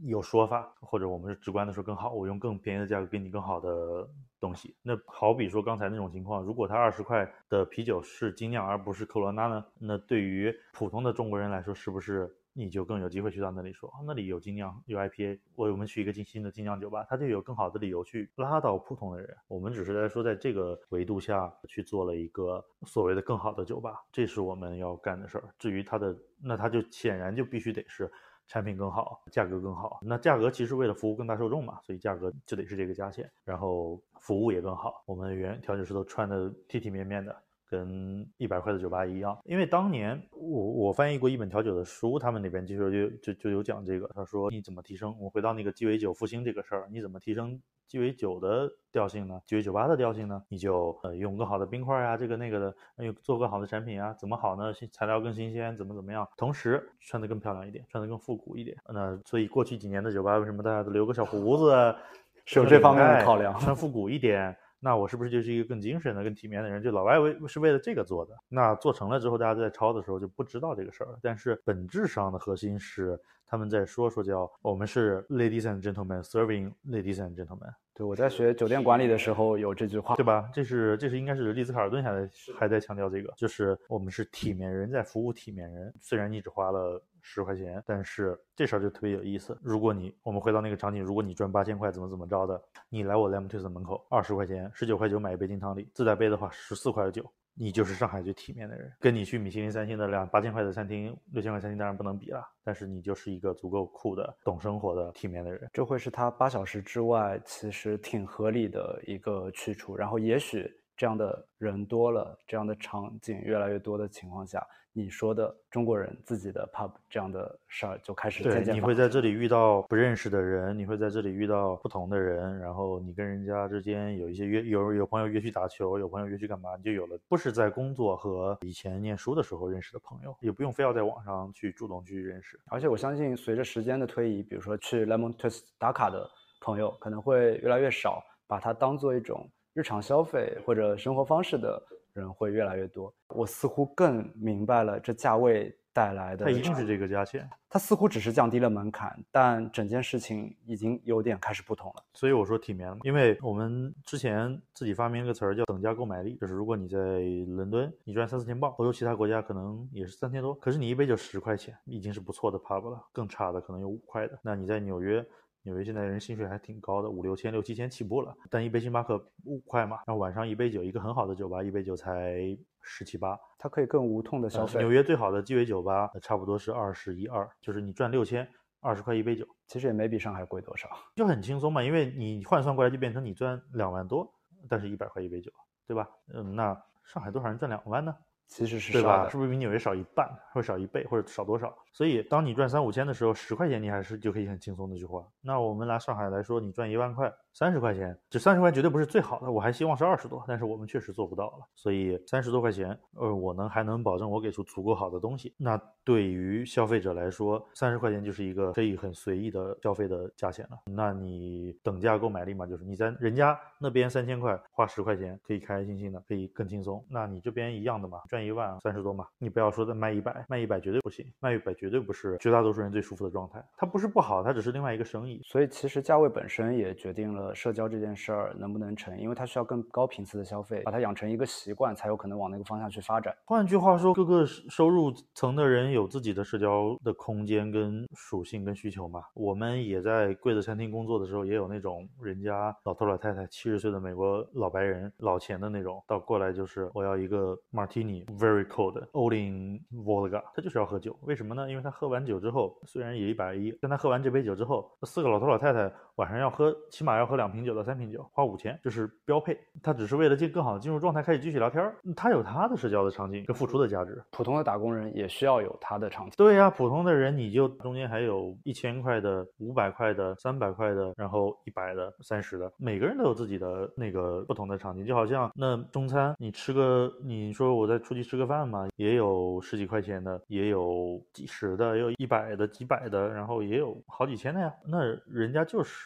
有说法，或者我们是直观的说更好，我用更便宜的价格给你更好的东西。那好比说刚才那种情况，如果他二十块的啤酒是精酿而不是科罗娜呢？那对于普通的中国人来说，是不是你就更有机会去到那里说，啊那里有精酿有 IPA，我我们去一个新新的精酿酒吧，他就有更好的理由去拉到普通的人。我们只是在说，在这个维度下去做了一个所谓的更好的酒吧，这是我们要干的事儿。至于它的，那它就显然就必须得是。产品更好，价格更好。那价格其实为了服务更大受众嘛，所以价格就得是这个价钱。然后服务也更好，我们原调酒师都穿的体体面面的，跟一百块的酒吧一样。因为当年我我翻译过一本调酒的书，他们那边就说就就就有讲这个，他说你怎么提升？我回到那个鸡尾酒复兴这个事儿，你怎么提升？鸡尾酒的调性呢？鸡尾酒吧的调性呢？你就呃用更好的冰块啊，这个那个的，用做更好的产品啊，怎么好呢？材料更新鲜，怎么怎么样？同时穿得更漂亮一点，穿得更复古一点。那所以过去几年的酒吧为什么大家都留个小胡子？是有这方面的考量。穿复古一点，那我是不是就是一个更精神的、更体面的人？就老外为是为了这个做的。那做成了之后，大家在抄的时候就不知道这个事儿了。但是本质上的核心是。他们在说说叫我们是 ladies and gentlemen serving ladies and gentlemen。对，我在学酒店管理的时候有这句话，对吧？这是这是应该是丽兹卡尔顿还在还在强调这个，就是我们是体面人在服务体面人。虽然你只花了十块钱，但是这事儿就特别有意思。如果你我们回到那个场景，如果你赚八千块怎么怎么着的，你来我 Lemon Twist 门口二十块钱，十九块九买一杯金汤力，自带杯的话十四块九。你就是上海最体面的人，跟你去米其林三星的两八千块的餐厅、六千块餐厅当然不能比了，但是你就是一个足够酷的、懂生活的、体面的人。这会是他八小时之外其实挺合理的一个去处，然后也许这样的人多了，这样的场景越来越多的情况下。你说的中国人自己的 pub 这样的事儿就开始渐渐。你会在这里遇到不认识的人，你会在这里遇到不同的人，然后你跟人家之间有一些约，有有朋友约去打球，有朋友约去干嘛，你就有了不是在工作和以前念书的时候认识的朋友，也不用非要在网上去主动去认识。而且我相信，随着时间的推移，比如说去 Lemon Twist 打卡的朋友可能会越来越少，把它当做一种日常消费或者生活方式的。人会越来越多，我似乎更明白了这价位带来的，它一定是这个价钱。它似乎只是降低了门槛，但整件事情已经有点开始不同了。所以我说体面了，因为我们之前自己发明一个词儿叫等价购买力，就是如果你在伦敦你赚三四千镑，欧洲其他国家可能也是三千多，可是你一杯就十块钱，已经是不错的 pub 了，更差的可能有五块的。那你在纽约。纽约现在人薪水还挺高的，五六千、六七千起步了，但一杯星巴克五块嘛，然后晚上一杯酒，一个很好的酒吧，一杯酒才十七八，它可以更无痛的消费。纽约最好的鸡尾酒吧差不多是二十一二，就是你赚六千，二十块一杯酒，其实也没比上海贵多少，就很轻松嘛，因为你换算过来就变成你赚两万多，但是一百块一杯酒，对吧？嗯，那上海多少人赚两万呢？其实是对吧？是不是比纽约少一半，或者少一倍，或者少多少？所以，当你赚三五千的时候，十块钱你还是就可以很轻松的去花。那我们拿上海来说，你赚一万块，三十块钱，这三十块绝对不是最好的，我还希望是二十多，但是我们确实做不到了。所以三十多块钱，呃，我能还能保证我给出足够好的东西。那对于消费者来说，三十块钱就是一个可以很随意的消费的价钱了。那你等价购买力嘛，就是你在人家那边三千块花十块钱可以开开心心的，可以更轻松。那你这边一样的嘛，赚一万三十多嘛，你不要说再卖一百，卖一百绝对不行，卖一百绝。绝对不是绝大多数人最舒服的状态，它不是不好，它只是另外一个生意。所以其实价位本身也决定了社交这件事儿能不能成，因为它需要更高频次的消费，把它养成一个习惯，才有可能往那个方向去发展。换句话说，各个收入层的人有自己的社交的空间跟属性跟需求嘛。我们也在贵的餐厅工作的时候，也有那种人家老头老太太七十岁的美国老白人老钱的那种，到过来就是我要一个 martini very cold，old in vodka，他就是要喝酒，为什么呢？因为因为他喝完酒之后，虽然也一百一，但他喝完这杯酒之后，四个老头老太太晚上要喝，起码要喝两瓶酒到三瓶酒，花五千，这是标配。他只是为了进更好的进入状态，开始继续聊天。他有他的社交的场景跟付出的价值。普通的打工人也需要有他的场景。对呀，普通的人你就中间还有一千块的、五百块的、三百块的，然后一百的、三十的，每个人都有自己的那个不同的场景。就好像那中餐，你吃个，你说我再出去吃个饭嘛，也有十几块钱的，也有几十。的也有一百的、几百的，然后也有好几千的呀。那人家就是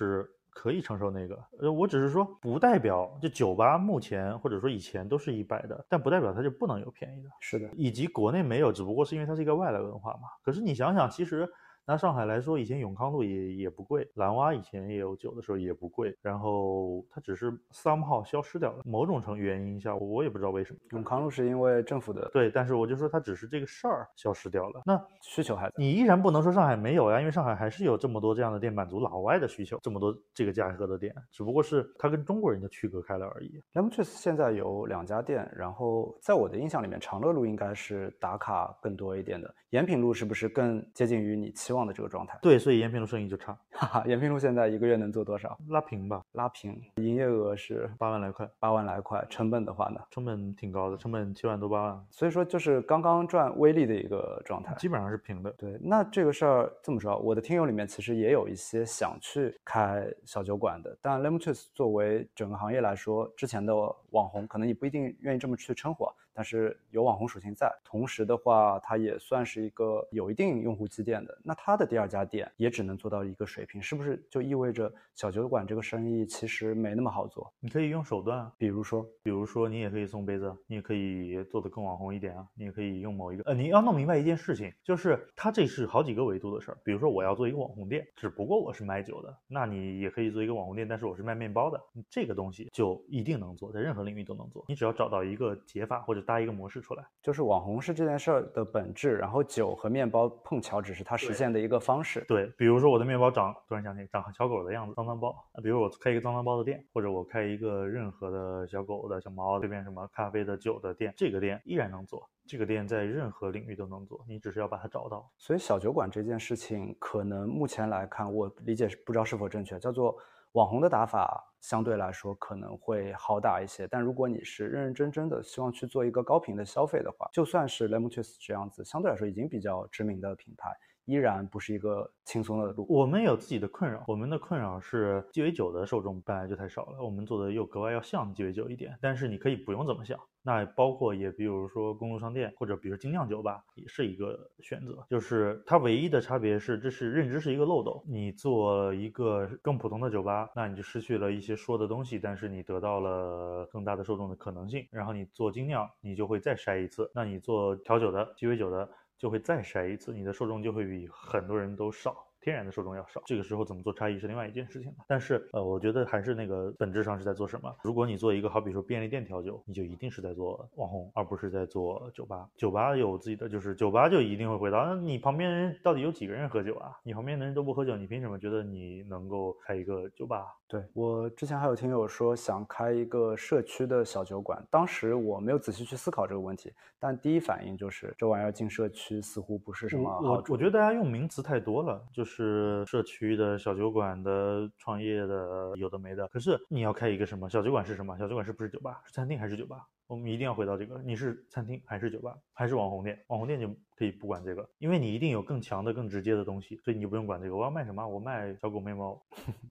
可以承受那个。呃，我只是说，不代表就酒吧目前或者说以前都是一百的，但不代表它就不能有便宜的。是的，以及国内没有，只不过是因为它是一个外来文化嘛。可是你想想，其实。拿上海来说，以前永康路也也不贵，蓝蛙以前也有酒的时候也不贵，然后它只是 somehow 消失掉了，某种程原因下，我也不知道为什么。永康路是因为政府的对，但是我就说它只是这个事儿消失掉了，那需求还在，你依然不能说上海没有呀，因为上海还是有这么多这样的店满足老外的需求，这么多这个价格的店，只不过是它跟中国人的区隔开了而已。Lemon Twist 现在有两家店，然后在我的印象里面，长乐路应该是打卡更多一点的，延平路是不是更接近于你期望的这个状态？对。所以延平路生意就差，哈哈。延平路现在一个月能做多少？拉平吧，拉平。营业额是八万来块，八万来块。成本的话呢？成本挺高的，成本七万多八万。所以说就是刚刚赚微利的一个状态，基本上是平的。对，那这个事儿这么说，我的听友里面其实也有一些想去开小酒馆的，但 Lemon Twist 作为整个行业来说，之前的网红，可能你不一定愿意这么去称呼。但是有网红属性在，同时的话，它也算是一个有一定用户积淀的。那它的第二家店也只能做到一个水平，是不是就意味着小酒馆这个生意其实没那么好做？你可以用手段，比如说，比如说你也可以送杯子，你也可以做的更网红一点啊。你也可以用某一个，呃，你要弄明白一件事情，就是它这是好几个维度的事儿。比如说我要做一个网红店，只不过我是卖酒的，那你也可以做一个网红店，但是我是卖面包的，这个东西就一定能做，在任何领域都能做。你只要找到一个解法或者搭一个模式出来。就是网红是这件事儿的本质，然后酒和面包碰巧只是它实现的一个方式。对，比如说我的面包长，突然想起长小狗的样子，脏脏包。比如我开一个脏脏包的店，或者我开一个任何的小狗的小猫，这边什么咖啡的酒的店，这个店依然能做。这个店在任何领域都能做，你只是要把它找到。所以小酒馆这件事情，可能目前来看，我理解不知道是否正确，叫做。网红的打法相对来说可能会好打一些，但如果你是认认真真的希望去做一个高频的消费的话，就算是 Lemon Twist 这样子，相对来说已经比较知名的品牌。依然不是一个轻松的路。我们有自己的困扰，我们的困扰是鸡尾酒的受众本来就太少了，我们做的又格外要像鸡尾酒一点。但是你可以不用这么像，那包括也比如说公路商店，或者比如精酿酒吧，也是一个选择。就是它唯一的差别是，这是认知是一个漏斗。你做一个更普通的酒吧，那你就失去了一些说的东西，但是你得到了更大的受众的可能性。然后你做精酿，你就会再筛一次。那你做调酒的鸡尾酒的。就会再筛一次，你的受众就会比很多人都少。天然的受众要少，这个时候怎么做差异是另外一件事情了。但是，呃，我觉得还是那个本质上是在做什么。如果你做一个好比说便利店调酒，你就一定是在做网红，而不是在做酒吧。酒吧有自己的，就是酒吧就一定会回答，那你旁边人到底有几个人喝酒啊？你旁边的人都不喝酒，你凭什么觉得你能够开一个酒吧？对我之前还有听友说想开一个社区的小酒馆，当时我没有仔细去思考这个问题，但第一反应就是这玩意儿进社区似乎不是什么好我我觉得大家用名词太多了，就是社区的小酒馆的创业的有的没的。可是你要开一个什么小酒馆是什么？小酒馆是不是酒吧？是餐厅还是酒吧？我们一定要回到这个，你是餐厅还是酒吧，还是网红店？网红店就可以不管这个，因为你一定有更强的、更直接的东西，所以你不用管这个。我要卖什么？我卖小狗、眉毛，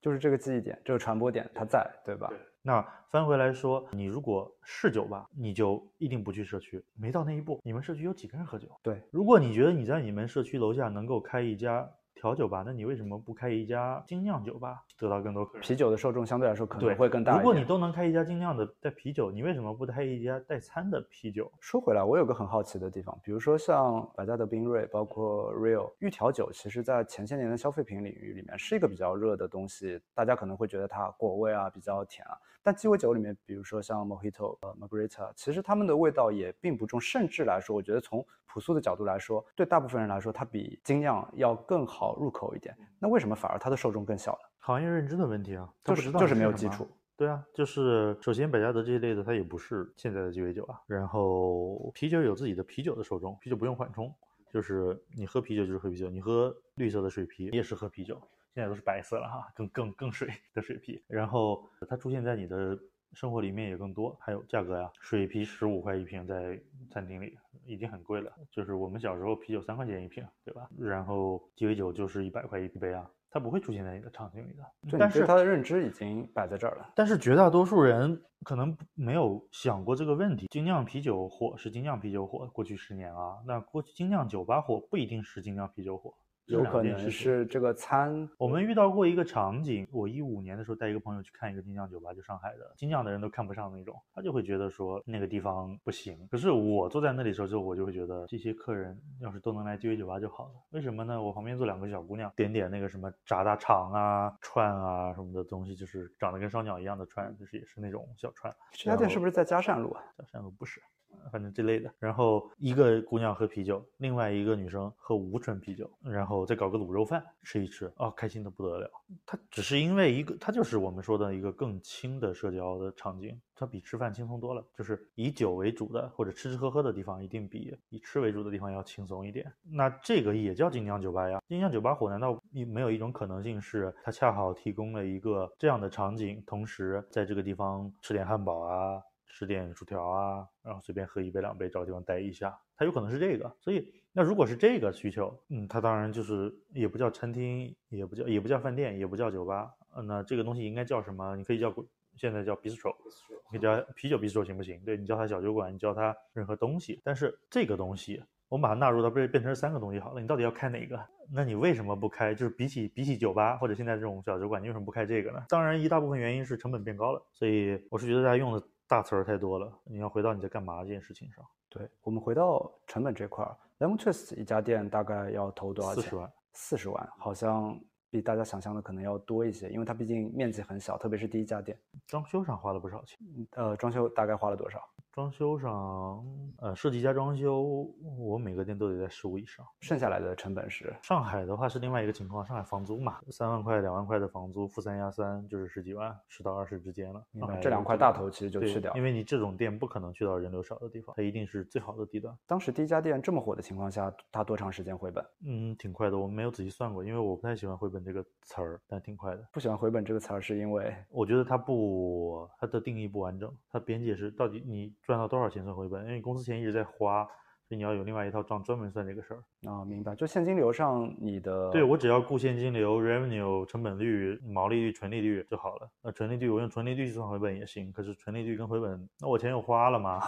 就是这个记忆点，这个传播点它在，对吧？那翻回来说，你如果是酒吧，你就一定不去社区，没到那一步。你们社区有几个人喝酒？对，如果你觉得你在你们社区楼下能够开一家。调酒吧，那你为什么不开一家精酿酒吧，得到更多客人？啤酒的受众相对来说可能会更大。如果你都能开一家精酿的带啤酒，你为什么不开一家带餐的啤酒？说回来，我有个很好奇的地方，比如说像百加得冰锐，包括 Real 预调酒，其实在前些年的消费品领域里面是一个比较热的东西，大家可能会觉得它果味啊比较甜啊。但鸡尾酒里面，比如说像 Mojito、呃 Margarita，其实它们的味道也并不重，甚至来说，我觉得从朴素的角度来说，对大部分人来说，它比精酿要更好入口一点。那为什么反而它的受众更小呢？行业认知的问题啊，就是就是没有基础。对啊，就是首先百加得这一类的，它也不是现在的鸡尾酒啊。然后啤酒有自己的啤酒的受众，啤酒不用缓冲，就是你喝啤酒就是喝啤酒，你喝绿色的水啤也是喝啤酒。现在都是白色了哈，更更更水的水啤，然后它出现在你的生活里面也更多。还有价格呀，水啤十五块一瓶，在餐厅里已经很贵了。就是我们小时候啤酒三块钱一瓶，对吧？然后鸡尾酒就是一百块一杯啊，它不会出现在你的场景里的。但是它的认知已经摆在这儿了。但是绝大多数人可能没有想过这个问题。精酿啤酒火是精酿啤酒火，过去十年啊，那过去精酿酒吧火不一定是精酿啤酒火。有可能是这个餐。我们遇到过一个场景，我一五年的时候带一个朋友去看一个金匠酒吧，就上海的金匠的人都看不上那种，他就会觉得说那个地方不行。可是我坐在那里时候，就我就会觉得这些客人要是都能来鸡尾酒吧就好了。为什么呢？我旁边坐两个小姑娘，点点那个什么炸大肠啊、串啊什么的东西，就是长得跟烧鸟一样的串，就是也是那种小串。这家店是不是在嘉善路啊？嘉善路不是。反正这类的，然后一个姑娘喝啤酒，另外一个女生喝无醇啤酒，然后再搞个卤肉饭吃一吃，哦，开心的不得了。它只是因为一个，它就是我们说的一个更轻的社交的场景，它比吃饭轻松多了。就是以酒为主的或者吃吃喝喝的地方，一定比以吃为主的地方要轻松一点。那这个也叫精酿酒吧呀？精酿酒吧火，难道没有一种可能性是它恰好提供了一个这样的场景，同时在这个地方吃点汉堡啊？吃点薯条啊，然后随便喝一杯两杯，找个地方待一下，它有可能是这个。所以，那如果是这个需求，嗯，它当然就是也不叫餐厅，也不叫也不叫饭店，也不叫酒吧，呃，那这个东西应该叫什么？你可以叫现在叫 bistro，你可以叫啤酒 bistro 行不行？对你叫它小酒馆，你叫它任何东西，但是这个东西我们把它纳入到变变成三个东西好了，你到底要开哪个？那你为什么不开？就是比起比起酒吧或者现在这种小酒馆，你为什么不开这个呢？当然，一大部分原因是成本变高了。所以我是觉得大家用的。大词儿太多了，你要回到你在干嘛这件事情上。对我们回到成本这块儿，Lemon Twist 一家店大概要投多少钱？四十万。四十万，好像比大家想象的可能要多一些，因为它毕竟面积很小，特别是第一家店。装修上花了不少钱。呃，装修大概花了多少？装修上，呃，设计加装修，我每个店都得在十五以上。剩下来的成本是？上海的话是另外一个情况，上海房租嘛，三万块、两万块的房租，负三压三就是十几万，十到二十之间了。这两块大头其实就去掉，因为你这种店不可能去到人流少的地方，它一定是最好的地段。当时第一家店这么火的情况下，它多长时间回本？嗯，挺快的，我没有仔细算过，因为我不太喜欢回本这个词儿，但挺快的。不喜欢回本这个词儿是因为我觉得它不，它的定义不完整，它边界是到底你赚到多少钱算回本。因为你公司钱一直在花，所以你要有另外一套账专门算这个事儿啊。明白，就现金流上你的对我只要顾现金流、revenue、成本率、毛利率、纯利率就好了。那纯利率我用纯利率去算回本也行，可是纯利率跟回本，那我钱又花了嘛？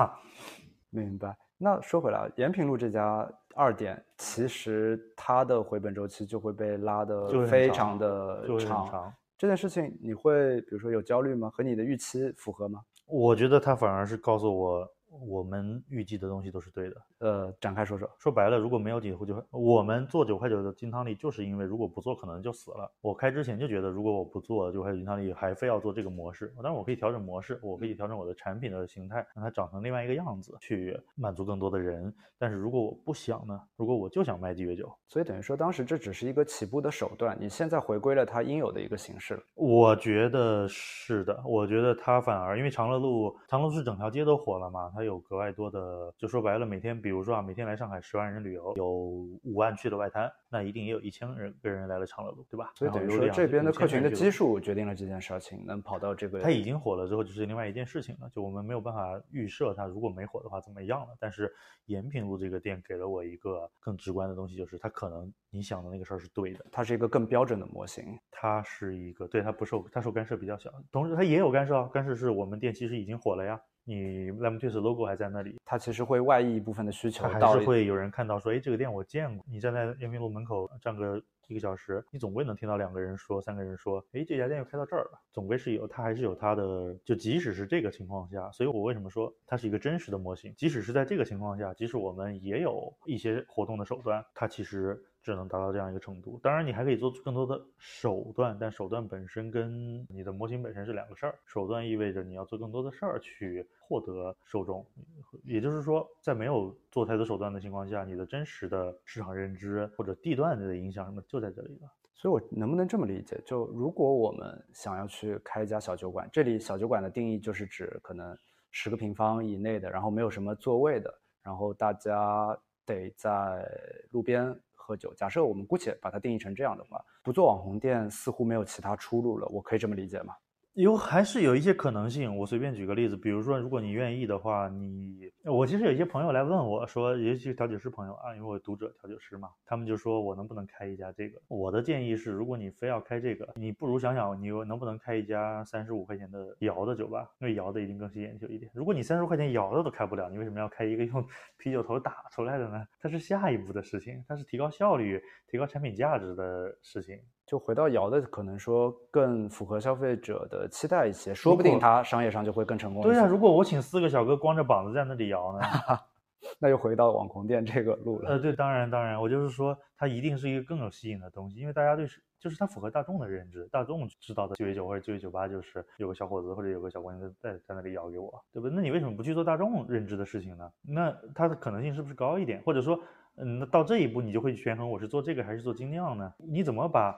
明白。那说回来，延平路这家二店，其实它的回本周期就会被拉的非常的长。这件事情你会比如说有焦虑吗？和你的预期符合吗？我觉得他反而是告诉我，我们预计的东西都是对的。呃，展开说说。说白了，如果没有几壶酒，我们做九块九的金汤力，就是因为如果不做，可能就死了。我开之前就觉得，如果我不做九块九金汤力，还非要做这个模式，当然我可以调整模式，我可以调整我的产品的形态，让它长成另外一个样子，去满足更多的人。但是如果我不想呢？如果我就想卖鸡尾酒，所以等于说当时这只是一个起步的手段，你现在回归了它应有的一个形式了。我觉得是的，我觉得它反而因为长乐路，长乐路是整条街都火了嘛，它有格外多的，就说白了，每天比如说啊，每天来上海十万人旅游，有五万去的外滩，那一定也有一千人个人来了长乐路，对吧？所以等于说这边的客群的基数决定了这件事情能跑到这个。它已经火了之后，就是另外一件事情了，就我们没有办法预设它如果没火的话怎么样了。但是延平路这个店给了我一个更直观的东西，就是它可能你想的那个事儿是对的，它是一个更标准的模型，它是一个对它不受它受干涉比较小，同时它也有干涉，干涉是我们店其实已经火了呀。你 Lemon Twist logo 还在那里，它其实会外溢一部分的需求，还是会有人看到说，哎，这个店我见过。你站在延平路门口站个一个小时，你总归能听到两个人说，三个人说，哎，这家店又开到这儿了，总归是有，它还是有它的。就即使是这个情况下，所以我为什么说它是一个真实的模型？即使是在这个情况下，即使我们也有一些活动的手段，它其实。只能达到这样一个程度。当然，你还可以做更多的手段，但手段本身跟你的模型本身是两个事儿。手段意味着你要做更多的事儿去获得受众，也就是说，在没有做太多手段的情况下，你的真实的市场认知或者地段的影响什么就在这里了。所以，我能不能这么理解？就如果我们想要去开一家小酒馆，这里小酒馆的定义就是指可能十个平方以内的，然后没有什么座位的，然后大家得在路边。喝酒，假设我们姑且把它定义成这样的话，不做网红店似乎没有其他出路了，我可以这么理解吗？有还是有一些可能性。我随便举个例子，比如说，如果你愿意的话，你我其实有一些朋友来问我说，尤其是调酒师朋友啊，因为我读者调酒师嘛，他们就说我能不能开一家这个？我的建议是，如果你非要开这个，你不如想想你能不能开一家三十五块钱的摇的酒吧，因为摇的一定更吸眼球一点。如果你三十块钱摇的都开不了，你为什么要开一个用 啤酒头打出来的呢？它是下一步的事情，它是提高效率、提高产品价值的事情。就回到摇的，可能说更符合消费者的期待一些，说不定它商业上就会更成功。对呀，如果我请四个小哥光着膀子在那里摇呢，那就回到网红店这个路了。呃，对，当然当然，我就是说它一定是一个更有吸引的东西，因为大家对是就是它符合大众的认知，大众知道的鸡尾酒或者鸡尾酒吧就是有个小伙子或者有个小姑娘在在那里摇给我，对不？那你为什么不去做大众认知的事情呢？那它的可能性是不是高一点？或者说，嗯，那到这一步你就会权衡我是做这个还是做精酿呢？你怎么把？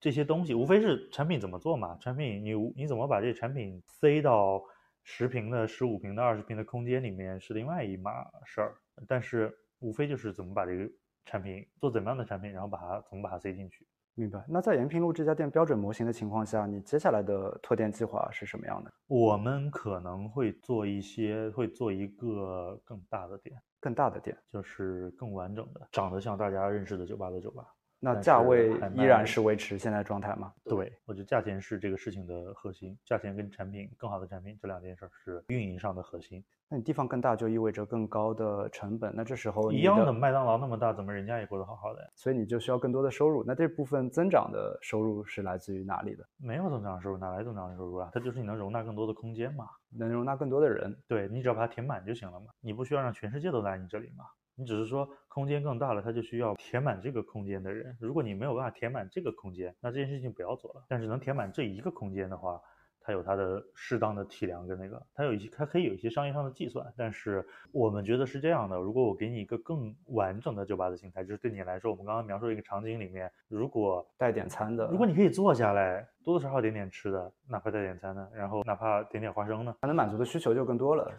这些东西无非是产品怎么做嘛？产品你你怎么把这个产品塞到十平的、十五平的、二十平的空间里面是另外一码事儿。但是无非就是怎么把这个产品做怎么样的产品，然后把它怎么把它塞进去。明白。那在延平路这家店标准模型的情况下，你接下来的拓店计划是什么样的？我们可能会做一些，会做一个更大的店，更大的店就是更完整的，长得像大家认识的酒吧的酒吧。那价位依然是维持现在状态吗？对，我觉得价钱是这个事情的核心，价钱跟产品更好的产品这两件事是运营上的核心。那你地方更大就意味着更高的成本，那这时候一样的麦当劳那么大，怎么人家也过得好好的呀？所以你就需要更多的收入。那这部分增长的收入是来自于哪里的？没有增长收入，哪来增长收入啊？它就是你能容纳更多的空间嘛，能容纳更多的人。对你只要把它填满就行了嘛，你不需要让全世界都来你这里嘛。你只是说空间更大了，他就需要填满这个空间的人。如果你没有办法填满这个空间，那这件事情不要做了。但是能填满这一个空间的话，它有它的适当的体量跟那个，它有一些它可以有一些商业上的计算。但是我们觉得是这样的：如果我给你一个更完整的酒吧的形态，就是对你来说，我们刚刚描述一个场景里面，如果带点餐的，如果你可以坐下来，多多少少点点吃的，哪怕带点餐的，然后哪怕点点花生呢，它能满足的需求就更多了。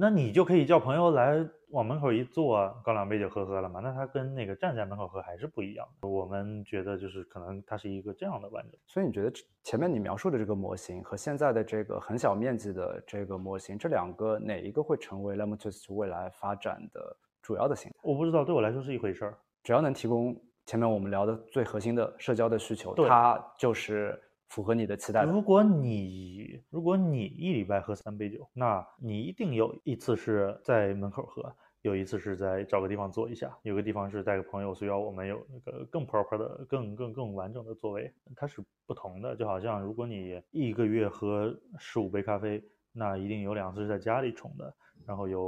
那你就可以叫朋友来往门口一坐，搞两杯酒喝喝了嘛？那他跟那个站在门口喝还是不一样。我们觉得就是可能它是一个这样的完整。所以你觉得前面你描述的这个模型和现在的这个很小面积的这个模型，这两个哪一个会成为 Lemon Twist 未来发展的主要的形态？我不知道，对我来说是一回事儿。只要能提供前面我们聊的最核心的社交的需求，它就是。符合你的期待。如果你如果你一礼拜喝三杯酒，那你一定有一次是在门口喝，有一次是在找个地方坐一下，有个地方是带个朋友，需要我们有那个更 proper 的、更更更完整的座位，它是不同的。就好像如果你一个月喝十五杯咖啡，那一定有两次是在家里冲的。然后有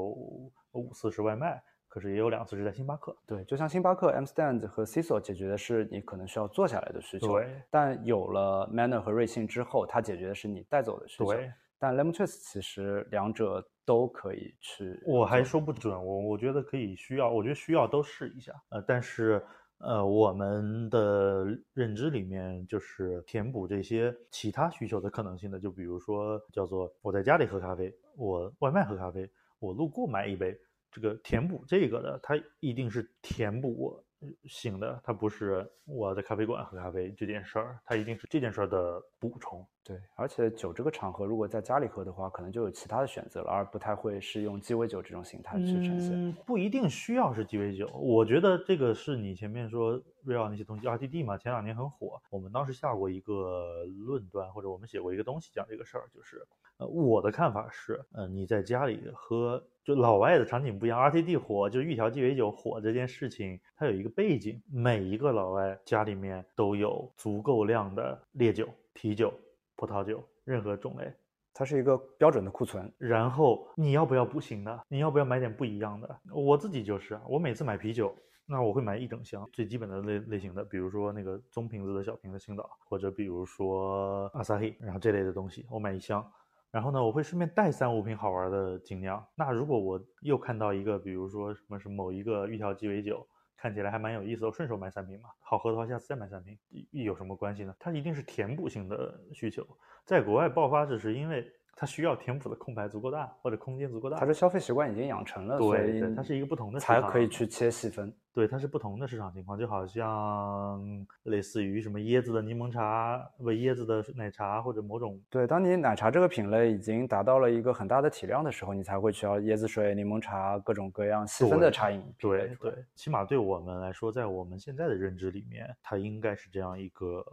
五次是外卖，可是也有两次是在星巴克。对，就像星巴克、M Stand 和 c i s o 解决的是你可能需要坐下来的需求，对。但有了 Manner 和瑞幸之后，它解决的是你带走的需求。对。但 Lemon Twist 其实两者都可以去。我还说不准，我我觉得可以需要，我觉得需要都试一下。呃，但是。呃，我们的认知里面就是填补这些其他需求的可能性的，就比如说叫做我在家里喝咖啡，我外卖喝咖啡，我路过买一杯，这个填补这个的，它一定是填补我。醒的，它不是我在咖啡馆喝咖啡这件事儿，它一定是这件事儿的补充。对，而且酒这个场合，如果在家里喝的话，可能就有其他的选择了，而不太会是用鸡尾酒这种形态去呈现。不一定需要是鸡尾酒，我觉得这个是你前面说 real 那些东西，RTD 嘛，前两年很火，我们当时下过一个论断，或者我们写过一个东西讲这个事儿，就是呃，我的看法是，呃，你在家里喝。就老外的场景不一样，RTD 火就玉条鸡尾酒火这件事情，它有一个背景，每一个老外家里面都有足够量的烈酒、啤酒、葡萄酒，任何种类，它是一个标准的库存。然后你要不要不行的？你要不要买点不一样的？我自己就是，我每次买啤酒，那我会买一整箱最基本的类类型的，比如说那个中瓶子的小瓶的青岛，或者比如说阿萨黑，然后这类的东西，我买一箱。然后呢，我会顺便带三五瓶好玩的精酿。那如果我又看到一个，比如说什么是某一个玉条鸡尾酒，看起来还蛮有意思，我顺手买三瓶嘛。好喝的话，下次再买三瓶，有什么关系呢？它一定是填补性的需求。在国外爆发，只是因为它需要填补的空白足够大，或者空间足够大。它的消费习惯已经养成了，对，它是一个不同的才可以去切细分。对，它是不同的市场情况，就好像类似于什么椰子的柠檬茶，不椰子的奶茶或者某种。对，当你奶茶这个品类已经达到了一个很大的体量的时候，你才会需要椰子水、柠檬茶各种各样细分的茶饮。对对，起码对我们来说，在我们现在的认知里面，它应该是这样一个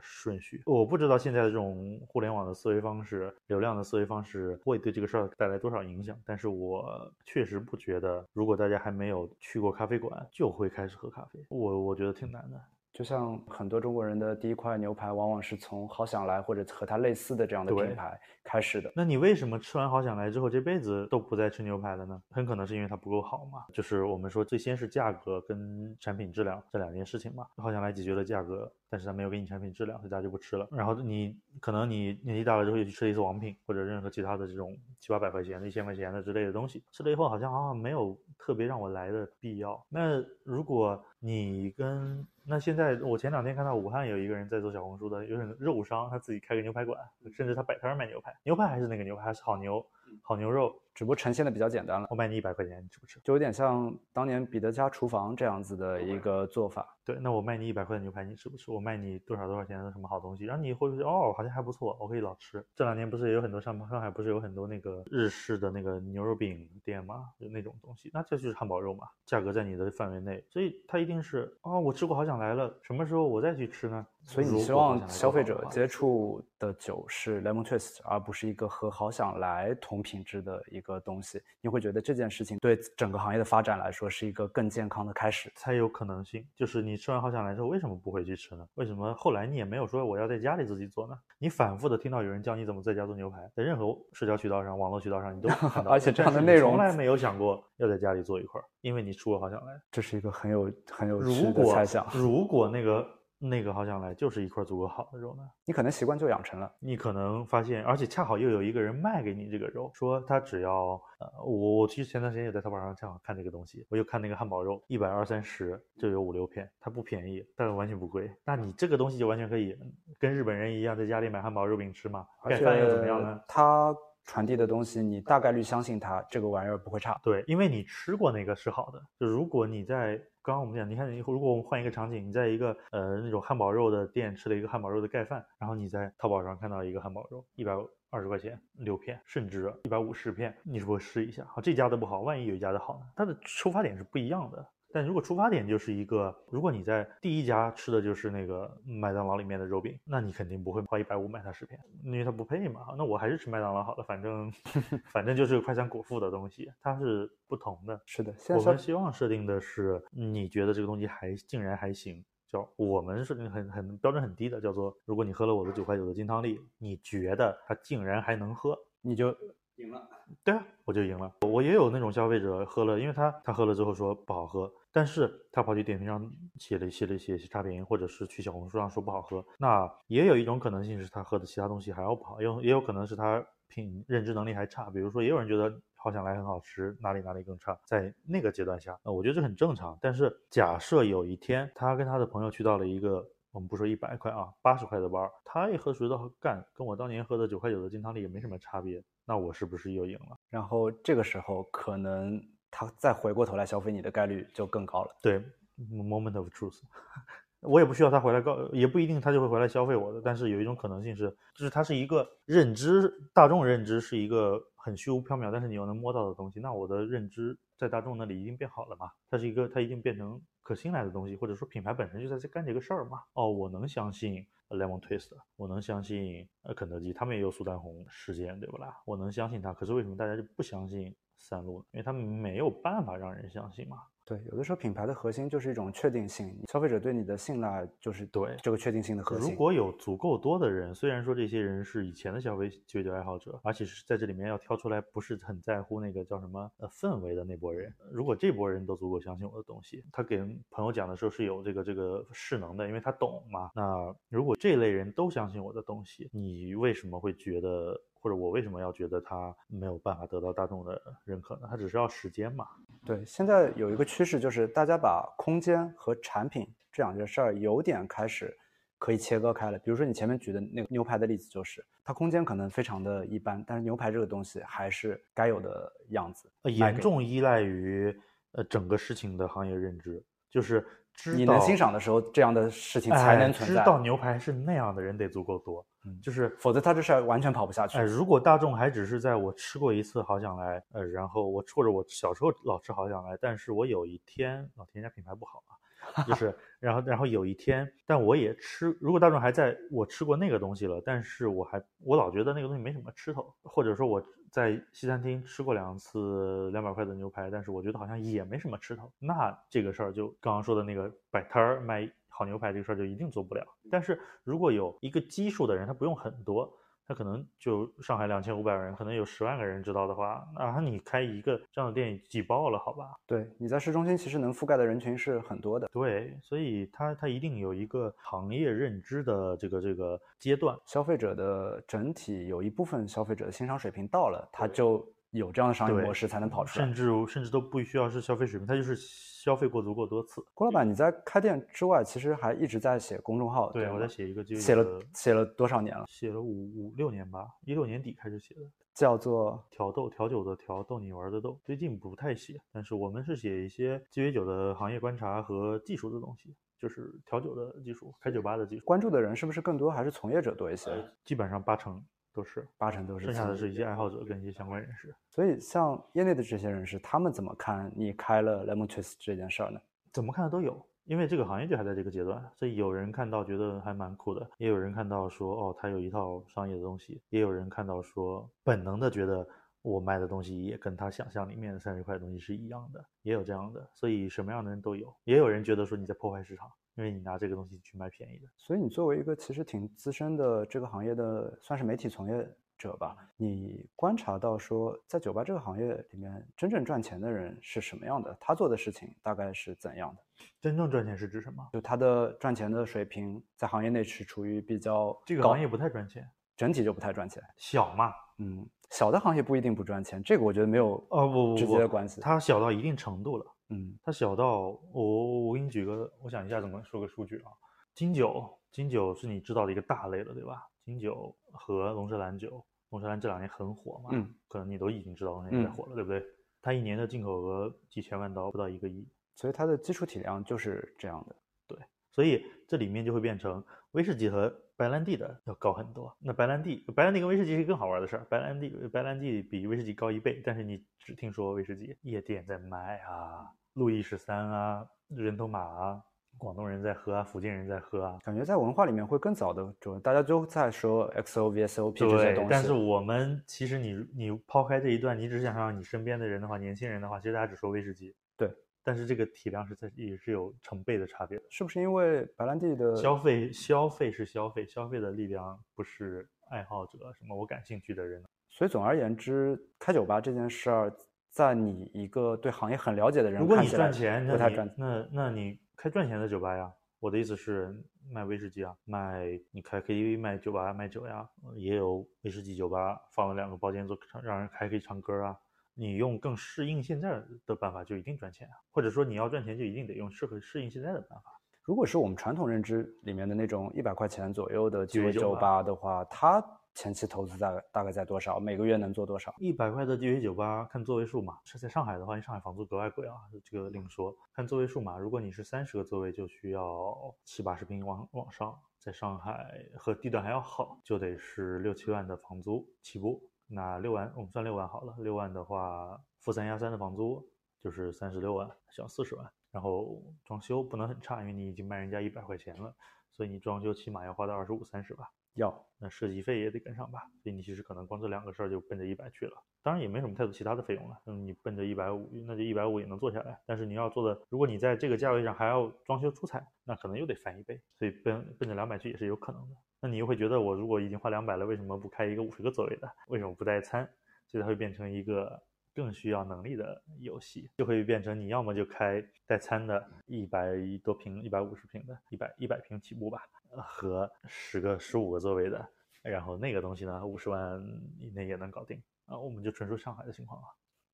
顺序。我不知道现在的这种互联网的思维方式、流量的思维方式会对这个事儿带来多少影响，但是我确实不觉得，如果大家还没有去过咖啡馆。就会开始喝咖啡，我我觉得挺难的。就像很多中国人的第一块牛排，往往是从好想来或者和它类似的这样的品牌开始的。那你为什么吃完好想来之后，这辈子都不再吃牛排了呢？很可能是因为它不够好嘛。就是我们说，最先是价格跟产品质量这两件事情嘛。好想来解决了价格，但是他没有给你产品质量，所以大家就不吃了。然后你可能你年纪大了之后又去吃了一次王品或者任何其他的这种七八百块钱的、一千块钱的之类的东西，吃了以后好像好像没有特别让我来的必要。那如果你跟那现在，我前两天看到武汉有一个人在做小红书的，有点肉商，他自己开个牛排馆，甚至他摆摊卖牛排，牛排还是那个牛排，还是好牛。好牛肉，只不过呈现的比较简单了。我卖你一百块钱，你吃不吃？就有点像当年彼得家厨房这样子的一个做法。对，那我卖你一百块的牛排，你吃不吃？我卖你多少多少钱的什么好东西？然后你会不会哦，好像还不错，我可以老吃。这两年不是也有很多上上海不是有很多那个日式的那个牛肉饼店吗？就那种东西，那这就是汉堡肉嘛，价格在你的范围内，所以它一定是哦，我吃过好想来了，什么时候我再去吃呢？所以你希望消费者接触的酒是 lemon twist，而不是一个和好想来同品质的一个东西。你会觉得这件事情对整个行业的发展来说是一个更健康的开始，才有可能性。就是你吃完好想来之后，为什么不回去吃呢？为什么后来你也没有说我要在家里自己做呢？你反复的听到有人教你怎么在家做牛排，在任何社交渠道上、网络渠道上，你都看到。而且这样的内容从来 没有想过要在家里做一块，因为你出过好想来，这是一个很有很有趣的猜想。如果那个。那个好想来就是一块足够好的肉呢，你可能习惯就养成了。你可能发现，而且恰好又有一个人卖给你这个肉，说他只要呃，我我其实前段时间也在淘宝上恰好看这个东西，我就看那个汉堡肉，一百二三十就有五六片，它不便宜，但是完全不贵。那你这个东西就完全可以跟日本人一样，在家里买汉堡肉饼吃嘛，盖饭又怎么样呢？它传递的东西，你大概率相信它这个玩意儿不会差。对，因为你吃过那个是好的。就如果你在。刚刚我们讲，你看，如果我们换一个场景，你在一个呃那种汉堡肉的店吃了一个汉堡肉的盖饭，然后你在淘宝上看到一个汉堡肉，一百二十块钱六片，甚至一百五十片，你是不是试一下？好，这家的不好，万一有一家的好呢？它的出发点是不一样的。但如果出发点就是一个，如果你在第一家吃的就是那个麦当劳里面的肉饼，那你肯定不会花一百五买它十片，因为它不配嘛。那我还是吃麦当劳好了，反正 反正就是快餐果腹的东西，它是不同的。是的，我们希望设定的是，你觉得这个东西还竟然还行，叫我们设定很很标准很低的，叫做如果你喝了我的九块九的金汤力，你觉得它竟然还能喝，你就。赢了。对啊，我就赢了。我也有那种消费者喝了，因为他他喝了之后说不好喝，但是他跑去点评上写了写了写差评，或者是去小红书上说不好喝。那也有一种可能性是他喝的其他东西还要不好，有也有可能是他品认知能力还差。比如说，也有人觉得好想来很好吃，哪里哪里更差，在那个阶段下，呃，我觉得这很正常。但是假设有一天他跟他的朋友去到了一个。我们不说一百块啊，八十块的包，他一喝觉得干，跟我当年喝的九块九的金汤力也没什么差别，那我是不是又赢了？然后这个时候可能他再回过头来消费你的概率就更高了。对，moment of truth，我也不需要他回来告，也不一定他就会回来消费我的，但是有一种可能性是，就是它是一个认知，大众认知是一个很虚无缥缈，但是你又能摸到的东西，那我的认知在大众那里已经变好了嘛？它是一个，它已经变成。可信赖的东西，或者说品牌本身就在这干这个事儿嘛？哦，我能相信 Lemon Twist，我能相信呃肯德基，他们也有苏丹红事件，对不啦？我能相信他，可是为什么大家就不相信三鹿呢？因为他们没有办法让人相信嘛。对，有的时候品牌的核心就是一种确定性，消费者对你的信赖就是对这个确定性的核心。如果有足够多的人，虽然说这些人是以前的消费酒酒爱好者，而且是在这里面要挑出来不是很在乎那个叫什么呃氛围的那波人，如果这波人都足够相信我的东西，他给朋友讲的时候是有这个这个势能的，因为他懂嘛。那如果这类人都相信我的东西，你为什么会觉得？或者我为什么要觉得他没有办法得到大众的认可呢？他只是要时间嘛。对，现在有一个趋势就是大家把空间和产品这两件事儿有点开始可以切割开了。比如说你前面举的那个牛排的例子，就是它空间可能非常的一般，但是牛排这个东西还是该有的样子。严重依赖于呃整个事情的行业认知，就是你能欣赏的时候，这样的事情才能存在。知道牛排是那样的人得足够多。嗯，就是否则他这事儿完全跑不下去。哎，如果大众还只是在我吃过一次好想来，呃，然后我或者我小时候老吃好想来，但是我有一天老天家品牌不好啊，就 是然后然后有一天，但我也吃，如果大众还在我吃过那个东西了，但是我还我老觉得那个东西没什么吃头，或者说我在西餐厅吃过两次两百块的牛排，但是我觉得好像也没什么吃头，那这个事儿就刚刚说的那个摆摊儿卖。烤牛排这个事儿就一定做不了，但是如果有一个基数的人，他不用很多，他可能就上海两千五百万人，可能有十万个人知道的话，那你开一个这样的店挤爆了，好吧？对，你在市中心其实能覆盖的人群是很多的。对，所以它它一定有一个行业认知的这个这个阶段，消费者的整体有一部分消费者的欣赏水平到了，他就。有这样的商业模式才能跑出来，甚至甚至都不需要是消费水平，他就是消费过足够多次。郭老板，你在开店之外，其实还一直在写公众号。对，我在写一个，写了写了多少年了？写了五五六年吧，一六年底开始写的，叫做调豆调酒的调逗你玩的逗。最近不太写，但是我们是写一些鸡尾酒的行业观察和技术的东西，就是调酒的技术，开酒吧的技术。关注的人是不是更多，还是从业者多一些？基本上八成。都是八成都是，剩下的是一些爱好者跟一些相关人士。所以像业内的这些人士，他们怎么看你开了 Lemon Twist 这件事儿呢？怎么看的都有，因为这个行业就还在这个阶段，所以有人看到觉得还蛮酷的，也有人看到说哦，他有一套商业的东西，也有人看到说本能的觉得我卖的东西也跟他想象里面的三十块的东西是一样的，也有这样的，所以什么样的人都有。也有人觉得说你在破坏市场。因为你拿这个东西去卖便宜的，所以你作为一个其实挺资深的这个行业的，算是媒体从业者吧，你观察到说，在酒吧这个行业里面，真正赚钱的人是什么样的？他做的事情大概是怎样的？真正赚钱是指什么？就他的赚钱的水平在行业内是处于比较这个行业不太赚钱，整体就不太赚钱。小嘛，嗯，小的行业不一定不赚钱，这个我觉得没有呃不不直接的关系，它小到一定程度了。嗯，它小到我我给你举个，我想一下怎么说个数据啊。金酒，金酒是你知道的一个大类了，对吧？金酒和龙舌兰酒，龙舌兰这两年很火嘛，嗯，可能你都已经知道龙舌兰火了，对不对？它一年的进口额几千万刀，不到一个亿，所以它的基础体量就是这样的。对，所以这里面就会变成威士忌和白兰地的要高很多。那白兰地，白兰地跟威士忌是更好玩的事儿。白兰地，白兰地比威士忌高一倍，但是你只听说威士忌夜店在卖啊。路易十三啊，人头马啊，广东人在喝啊，福建人在喝啊，感觉在文化里面会更早的，就大家都在说 XO VSOP 这些东西。但是我们其实你你抛开这一段，你只想让你身边的人的话，年轻人的话，其实大家只说威士忌。对，但是这个体量是在也是有成倍的差别的。是不是因为白兰地的消费消费是消费，消费的力量不是爱好者，什么我感兴趣的人。所以总而言之，开酒吧这件事儿，在你一个对行业很了解的人，如果你赚钱，不太赚，那那你开赚钱的酒吧呀？我的意思是卖威士忌啊，卖你开 KTV 卖酒吧卖酒呀，也有威士忌酒吧放了两个包间做唱，让人还可以唱歌啊。你用更适应现在的办法就一定赚钱啊，或者说你要赚钱就一定得用适合适应现在的办法。如果是我们传统认知里面的那种一百块钱左右的鸡尾酒吧的话，它前期投资大概大概在多少？每个月能做多少？一百块的鸡尾酒吧看座位数嘛，是在上海的话，因为上海房租格外贵啊，这个另说。看座位数嘛，如果你是三十个座位，就需要七八十平往往上，在上海和地段还要好，就得是六七万的房租起步。那六万我们算六万好了，六万的话，付三押三的房租就是三十六万，小四十万。然后装修不能很差，因为你已经卖人家一百块钱了，所以你装修起码要花到二十五三十吧。要，那设计费也得跟上吧，所以你其实可能光这两个事儿就奔着一百去了，当然也没什么太多其他的费用了，嗯，你奔着一百五，那就一百五也能做下来。但是你要做的，如果你在这个价位上还要装修出彩，那可能又得翻一倍，所以奔奔着两百去也是有可能的。那你又会觉得，我如果已经花两百了，为什么不开一个五十个座位的？为什么不带餐？所以它会变成一个更需要能力的游戏，就会变成你要么就开带餐的，一百多平、一百五十平的，一百一百平起步吧。和十个、十五个座位的，然后那个东西呢，五十万以内也能搞定啊。我们就纯属上海的情况啊。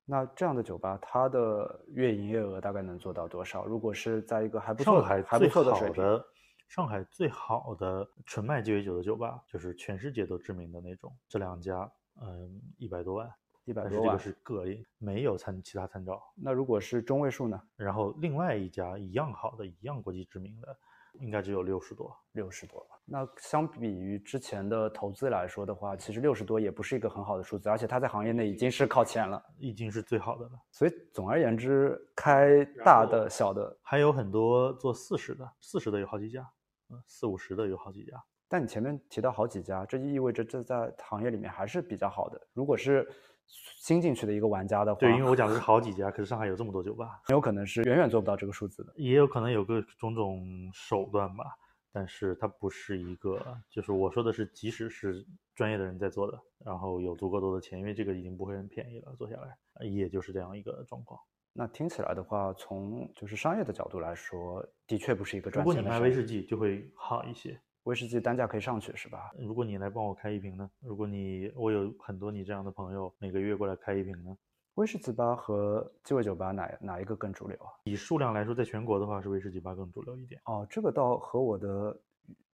那这样的酒吧，它的月营业额大概能做到多少？如果是在一个还不错、还不错的水平，上海最好的纯卖鸡尾酒的酒吧，就是全世界都知名的那种，这两家，嗯，一百多万，一百多万，这个是个例，没有参其他参照。那如果是中位数呢？然后另外一家一样好的、一样国际知名的。应该只有六十多，六十多。那相比于之前的投资来说的话，其实六十多也不是一个很好的数字，而且它在行业内已经是靠前了，已经是最好的了。所以总而言之，开大的、小的，还有很多做四十的，四十的有好几家，嗯，四五十的有好几家。但你前面提到好几家，这就意味着这在行业里面还是比较好的。如果是新进去的一个玩家的话，对，因为我讲的是好几家，可是上海有这么多酒吧，很有可能是远远做不到这个数字的，也有可能有个种种手段吧，但是它不是一个，就是我说的是，即使是专业的人在做的，然后有足够多的钱，因为这个已经不会很便宜了，做下来，也就是这样一个状况。那听起来的话，从就是商业的角度来说，的确不是一个赚钱的。如果你卖威士忌，就会好一些。威士忌单价可以上去是吧？如果你来帮我开一瓶呢？如果你我有很多你这样的朋友，每个月过来开一瓶呢？威士忌吧和鸡尾酒吧哪哪一个更主流啊？以数量来说，在全国的话是威士忌吧更主流一点。哦，这个倒和我的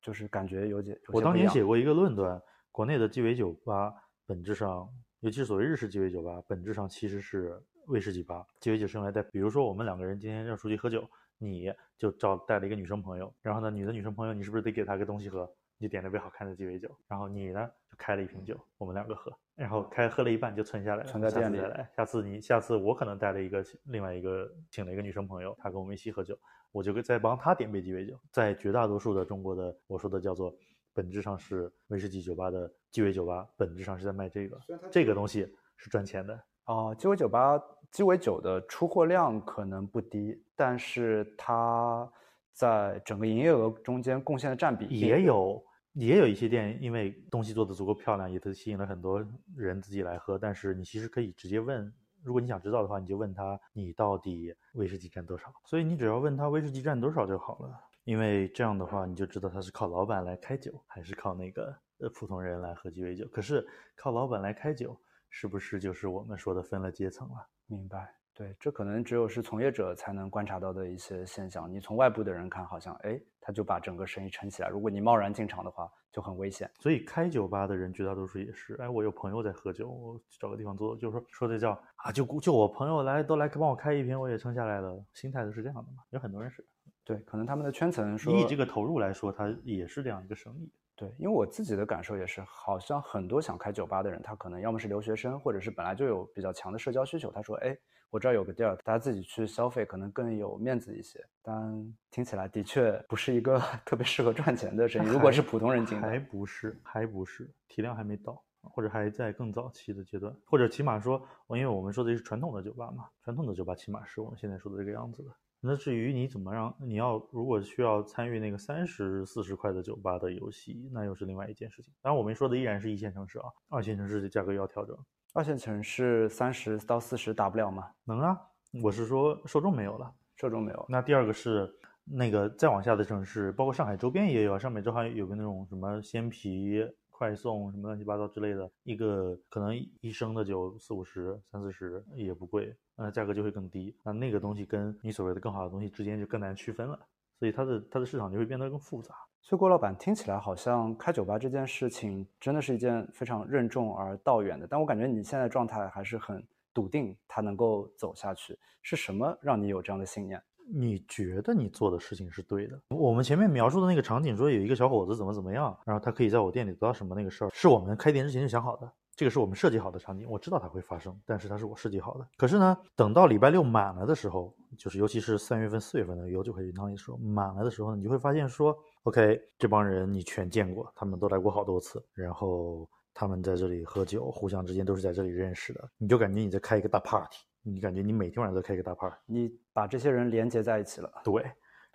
就是感觉有点。我当年写过一个论断，国内的鸡尾酒吧本质上，尤其是所谓日式鸡尾酒吧，本质上其实是威士忌吧。鸡尾酒是用来带，比如说我们两个人今天要出去喝酒。你就找带了一个女生朋友，然后呢，你的女生朋友，你是不是得给她个东西喝？你就点了杯好看的鸡尾酒，然后你呢就开了一瓶酒，我们两个喝，然后开喝了一半就存下来，存在店里。下次你下次我可能带了一个另外一个请了一个女生朋友，她跟我们一起喝酒，我就再帮她点杯鸡尾酒。在绝大多数的中国的我说的叫做本质上是威士忌酒吧的鸡尾酒吧，本质上是在卖这个，这个东西是赚钱的。哦，鸡尾酒吧鸡尾酒的出货量可能不低，但是它在整个营业额中间贡献的占比也有，也有一些店因为东西做的足够漂亮，也都吸引了很多人自己来喝。但是你其实可以直接问，如果你想知道的话，你就问他你到底威士忌占多少。所以你只要问他威士忌占多少就好了，因为这样的话你就知道他是靠老板来开酒，还是靠那个呃普通人来喝鸡尾酒。可是靠老板来开酒。是不是就是我们说的分了阶层了？明白，对，这可能只有是从业者才能观察到的一些现象。你从外部的人看，好像哎，他就把整个生意撑起来。如果你贸然进场的话，就很危险。所以开酒吧的人绝大多数也是，哎，我有朋友在喝酒，我找个地方坐，就是说说的叫啊，就就我朋友来都来帮我开一瓶，我也撑下来了。心态都是这样的嘛，有很多人是，对，可能他们的圈层说，以这个投入来说，他也是这样一个生意。对，因为我自己的感受也是，好像很多想开酒吧的人，他可能要么是留学生，或者是本来就有比较强的社交需求。他说：“哎，我这儿有个地儿，大家自己去消费，可能更有面子一些。”但听起来的确不是一个 特别适合赚钱的生意。如果是普通人进，还不是，还不是体量还没到，或者还在更早期的阶段，或者起码说，因为我们说的是传统的酒吧嘛，传统的酒吧起码是我们现在说的这个样子的。那至于你怎么让你要如果需要参与那个三十四十块的酒吧的游戏，那又是另外一件事情。当然，我们说的依然是一线城市啊，二线城市的价格要调整。二线城市三十到四十打不了吗？能啊，我是说受众没有了，受众没有。那第二个是那个再往下的城市，包括上海周边也有啊，上海正好有个那种什么鲜皮。快送什么乱七八糟之类的，一个可能一升的酒四五十、三四十也不贵，那价格就会更低。那那个东西跟你所谓的更好的东西之间就更难区分了，所以它的它的市场就会变得更复杂。所以郭老板听起来好像开酒吧这件事情真的是一件非常任重而道远的，但我感觉你现在状态还是很笃定，它能够走下去。是什么让你有这样的信念？你觉得你做的事情是对的？我们前面描述的那个场景，说有一个小伙子怎么怎么样，然后他可以在我店里得到什么那个事儿，是我们开店之前就想好的。这个是我们设计好的场景，我知道它会发生，但是它是我设计好的。可是呢，等到礼拜六满了的时候，就是尤其是三月份、四月份的有酒会云汤里时候满了的时候，你就会发现说，OK，这帮人你全见过，他们都来过好多次，然后他们在这里喝酒，互相之间都是在这里认识的，你就感觉你在开一个大 party。你感觉你每天晚上都开一个大 party，你把这些人连接在一起了。对，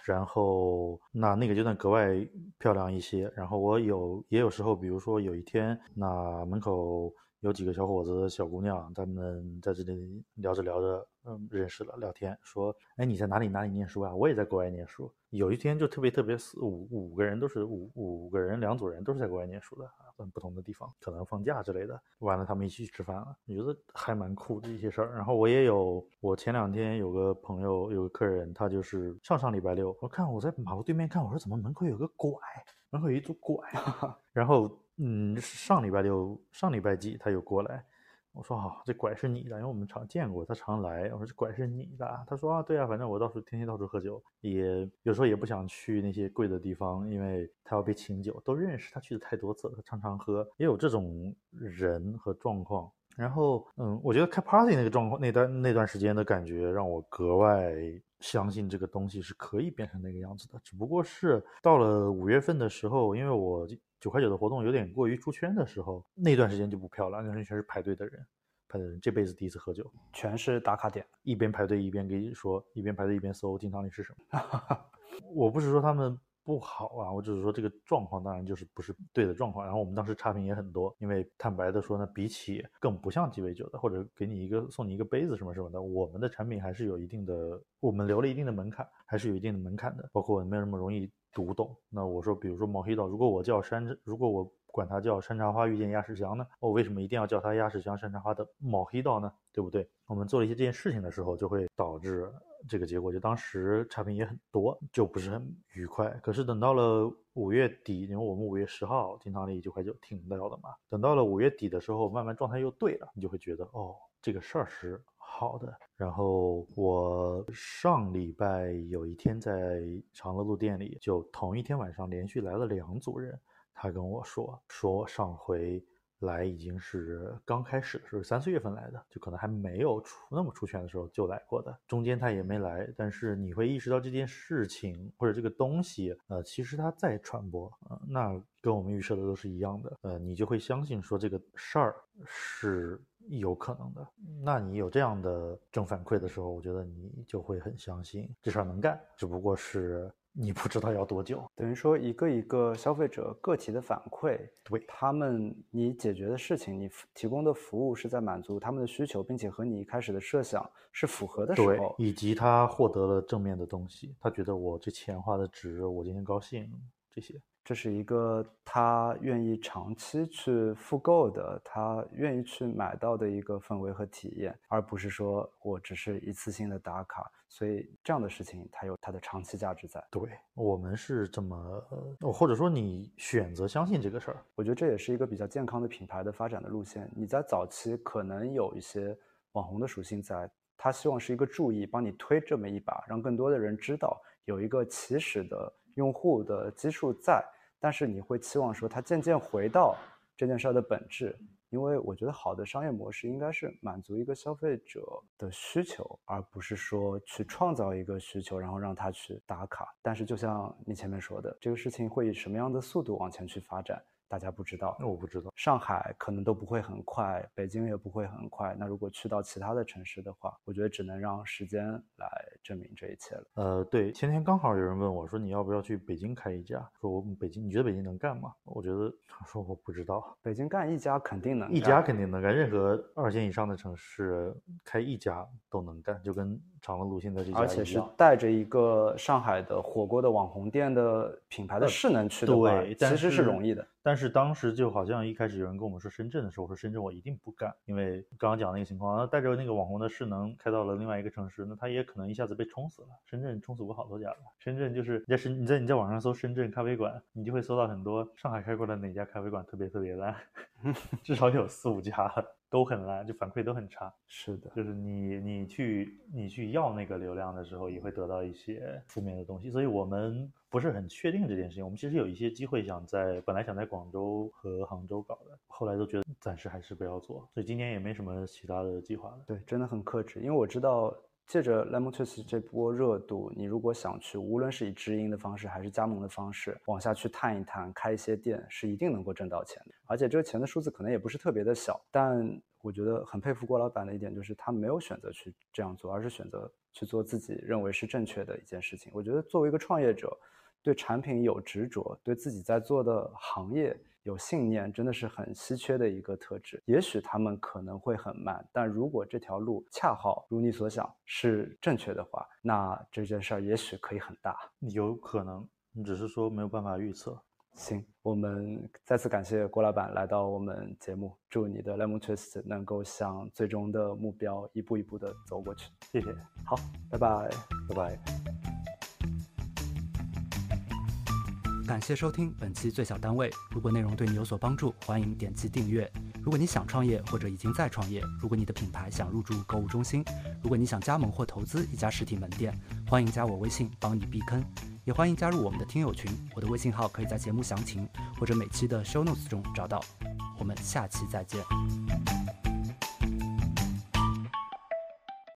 然后那那个阶段格外漂亮一些。然后我有也有时候，比如说有一天，那门口有几个小伙子、小姑娘，他们在这里聊着聊着。嗯，认识了，聊天说，哎，你在哪里哪里念书啊？我也在国外念书。有一天就特别特别四五五个人都是五五个人两组人都是在国外念书的啊，在不同的地方，可能放假之类的。完了，他们一起去吃饭了，我觉得还蛮酷的一些事儿。然后我也有，我前两天有个朋友有个客人，他就是上上礼拜六，我看我在马路对面看，我说怎么门口有个拐，门口有一组拐。然后嗯，上礼拜六上礼拜几他又过来。我说好，这拐是你的，因为我们常见过，他常来。我说这拐是你的，他说啊，对啊，反正我到处天天到处喝酒，也有时候也不想去那些贵的地方，因为他要被请酒，都认识，他去的太多次了，他常常喝，也有这种人和状况。然后，嗯，我觉得开 party 那个状况，那段那段时间的感觉，让我格外相信这个东西是可以变成那个样子的。只不过是到了五月份的时候，因为我。九块九的活动有点过于出圈的时候，那段时间就不漂亮，那全是排队的人，排队人这辈子第一次喝酒，全是打卡点，一边排队一边给你说，一边排队一边搜金汤力是什么。我不是说他们。不好啊！我只是说这个状况当然就是不是对的状况。然后我们当时差评也很多，因为坦白的说呢，比起更不像鸡尾酒的，或者给你一个送你一个杯子什么什么的，我们的产品还是有一定的，我们留了一定的门槛，还是有一定的门槛的。包括没有那么容易读懂。那我说，比如说毛黑岛，如果我叫山，如果我管它叫山茶花遇见鸭屎香呢，我为什么一定要叫它鸭屎香山茶花的毛黑道呢？对不对？我们做了一些这件事情的时候，就会导致。这个结果就当时差评也很多，就不是很愉快。可是等到了五月底，因为我们五月十号金汤力九块九停掉了嘛，等到了五月底的时候，慢慢状态又对了，你就会觉得哦，这个事儿是好的。然后我上礼拜有一天在长乐路店里，就同一天晚上连续来了两组人，他跟我说说上回。来已经是刚开始的时候，三四月份来的，就可能还没有出那么出圈的时候就来过的。中间他也没来，但是你会意识到这件事情或者这个东西，呃，其实它在传播，呃，那跟我们预设的都是一样的，呃，你就会相信说这个事儿是有可能的。那你有这样的正反馈的时候，我觉得你就会很相信这事儿能干，只不过是。你不知道要多久，等于说一个一个消费者个体的反馈，对他们你解决的事情，你提供的服务是在满足他们的需求，并且和你一开始的设想是符合的时候，以及他获得了正面的东西，他觉得我这钱花的值，我今天高兴，这些。这是一个他愿意长期去复购的，他愿意去买到的一个氛围和体验，而不是说我只是一次性的打卡。所以这样的事情，它有它的长期价值在。对我们是这么，或者说你选择相信这个事儿，我觉得这也是一个比较健康的品牌的发展的路线。你在早期可能有一些网红的属性在，他希望是一个注意，帮你推这么一把，让更多的人知道有一个起始的用户的基数在。但是你会期望说，它渐渐回到这件事儿的本质，因为我觉得好的商业模式应该是满足一个消费者的需求，而不是说去创造一个需求，然后让他去打卡。但是就像你前面说的，这个事情会以什么样的速度往前去发展，大家不知道。那我不知道。上海可能都不会很快，北京也不会很快。那如果去到其他的城市的话，我觉得只能让时间来证明这一切了。呃，对，前天刚好有人问我说，你要不要去北京开一家？说我北京，你觉得北京能干吗？我觉得他说我不知道。北京干一家肯定能，一家肯定能干。任何二线以上的城市开一家都能干，就跟长乐路现在这家而且是带着一个上海的火锅的网红店的品牌的势能去的话，其实是容易的。但是当时就好像一开始有人跟我们说深圳的时候，我说深圳我一定不干，因为刚刚讲那个情况，带着那个网红的势能开到了另外一个城市，那他也可能一下子被冲死了。深圳冲死过好多家了。深圳就是你在深你在你在网上搜深圳咖啡馆，你就会搜到很多上海开过的哪家咖啡馆特别特别烂，至少有四五家了。都很烂，就反馈都很差。是的，就是你你去你去要那个流量的时候，也会得到一些负面的东西。所以我们不是很确定这件事情。我们其实有一些机会想在本来想在广州和杭州搞的，后来都觉得暂时还是不要做。所以今年也没什么其他的计划了。对，真的很克制，因为我知道。借着 Lemon Twist 这波热度，你如果想去，无论是以直营的方式还是加盟的方式往下去探一探，开一些店，是一定能够挣到钱的。而且这个钱的数字可能也不是特别的小。但我觉得很佩服郭老板的一点就是，他没有选择去这样做，而是选择去做自己认为是正确的一件事情。我觉得作为一个创业者，对产品有执着，对自己在做的行业。有信念真的是很稀缺的一个特质。也许他们可能会很慢，但如果这条路恰好如你所想是正确的话，那这件事儿也许可以很大。有可能，你只是说没有办法预测。行，我们再次感谢郭老板来到我们节目，祝你的 Lemon Twist 能够向最终的目标一步一步的走过去。谢谢。好，拜拜，拜拜。感谢收听本期最小单位。如果内容对你有所帮助，欢迎点击订阅。如果你想创业或者已经在创业，如果你的品牌想入驻购物中心，如果你想加盟或投资一家实体门店，欢迎加我微信帮你避坑。也欢迎加入我们的听友群，我的微信号可以在节目详情或者每期的 show notes 中找到。我们下期再见。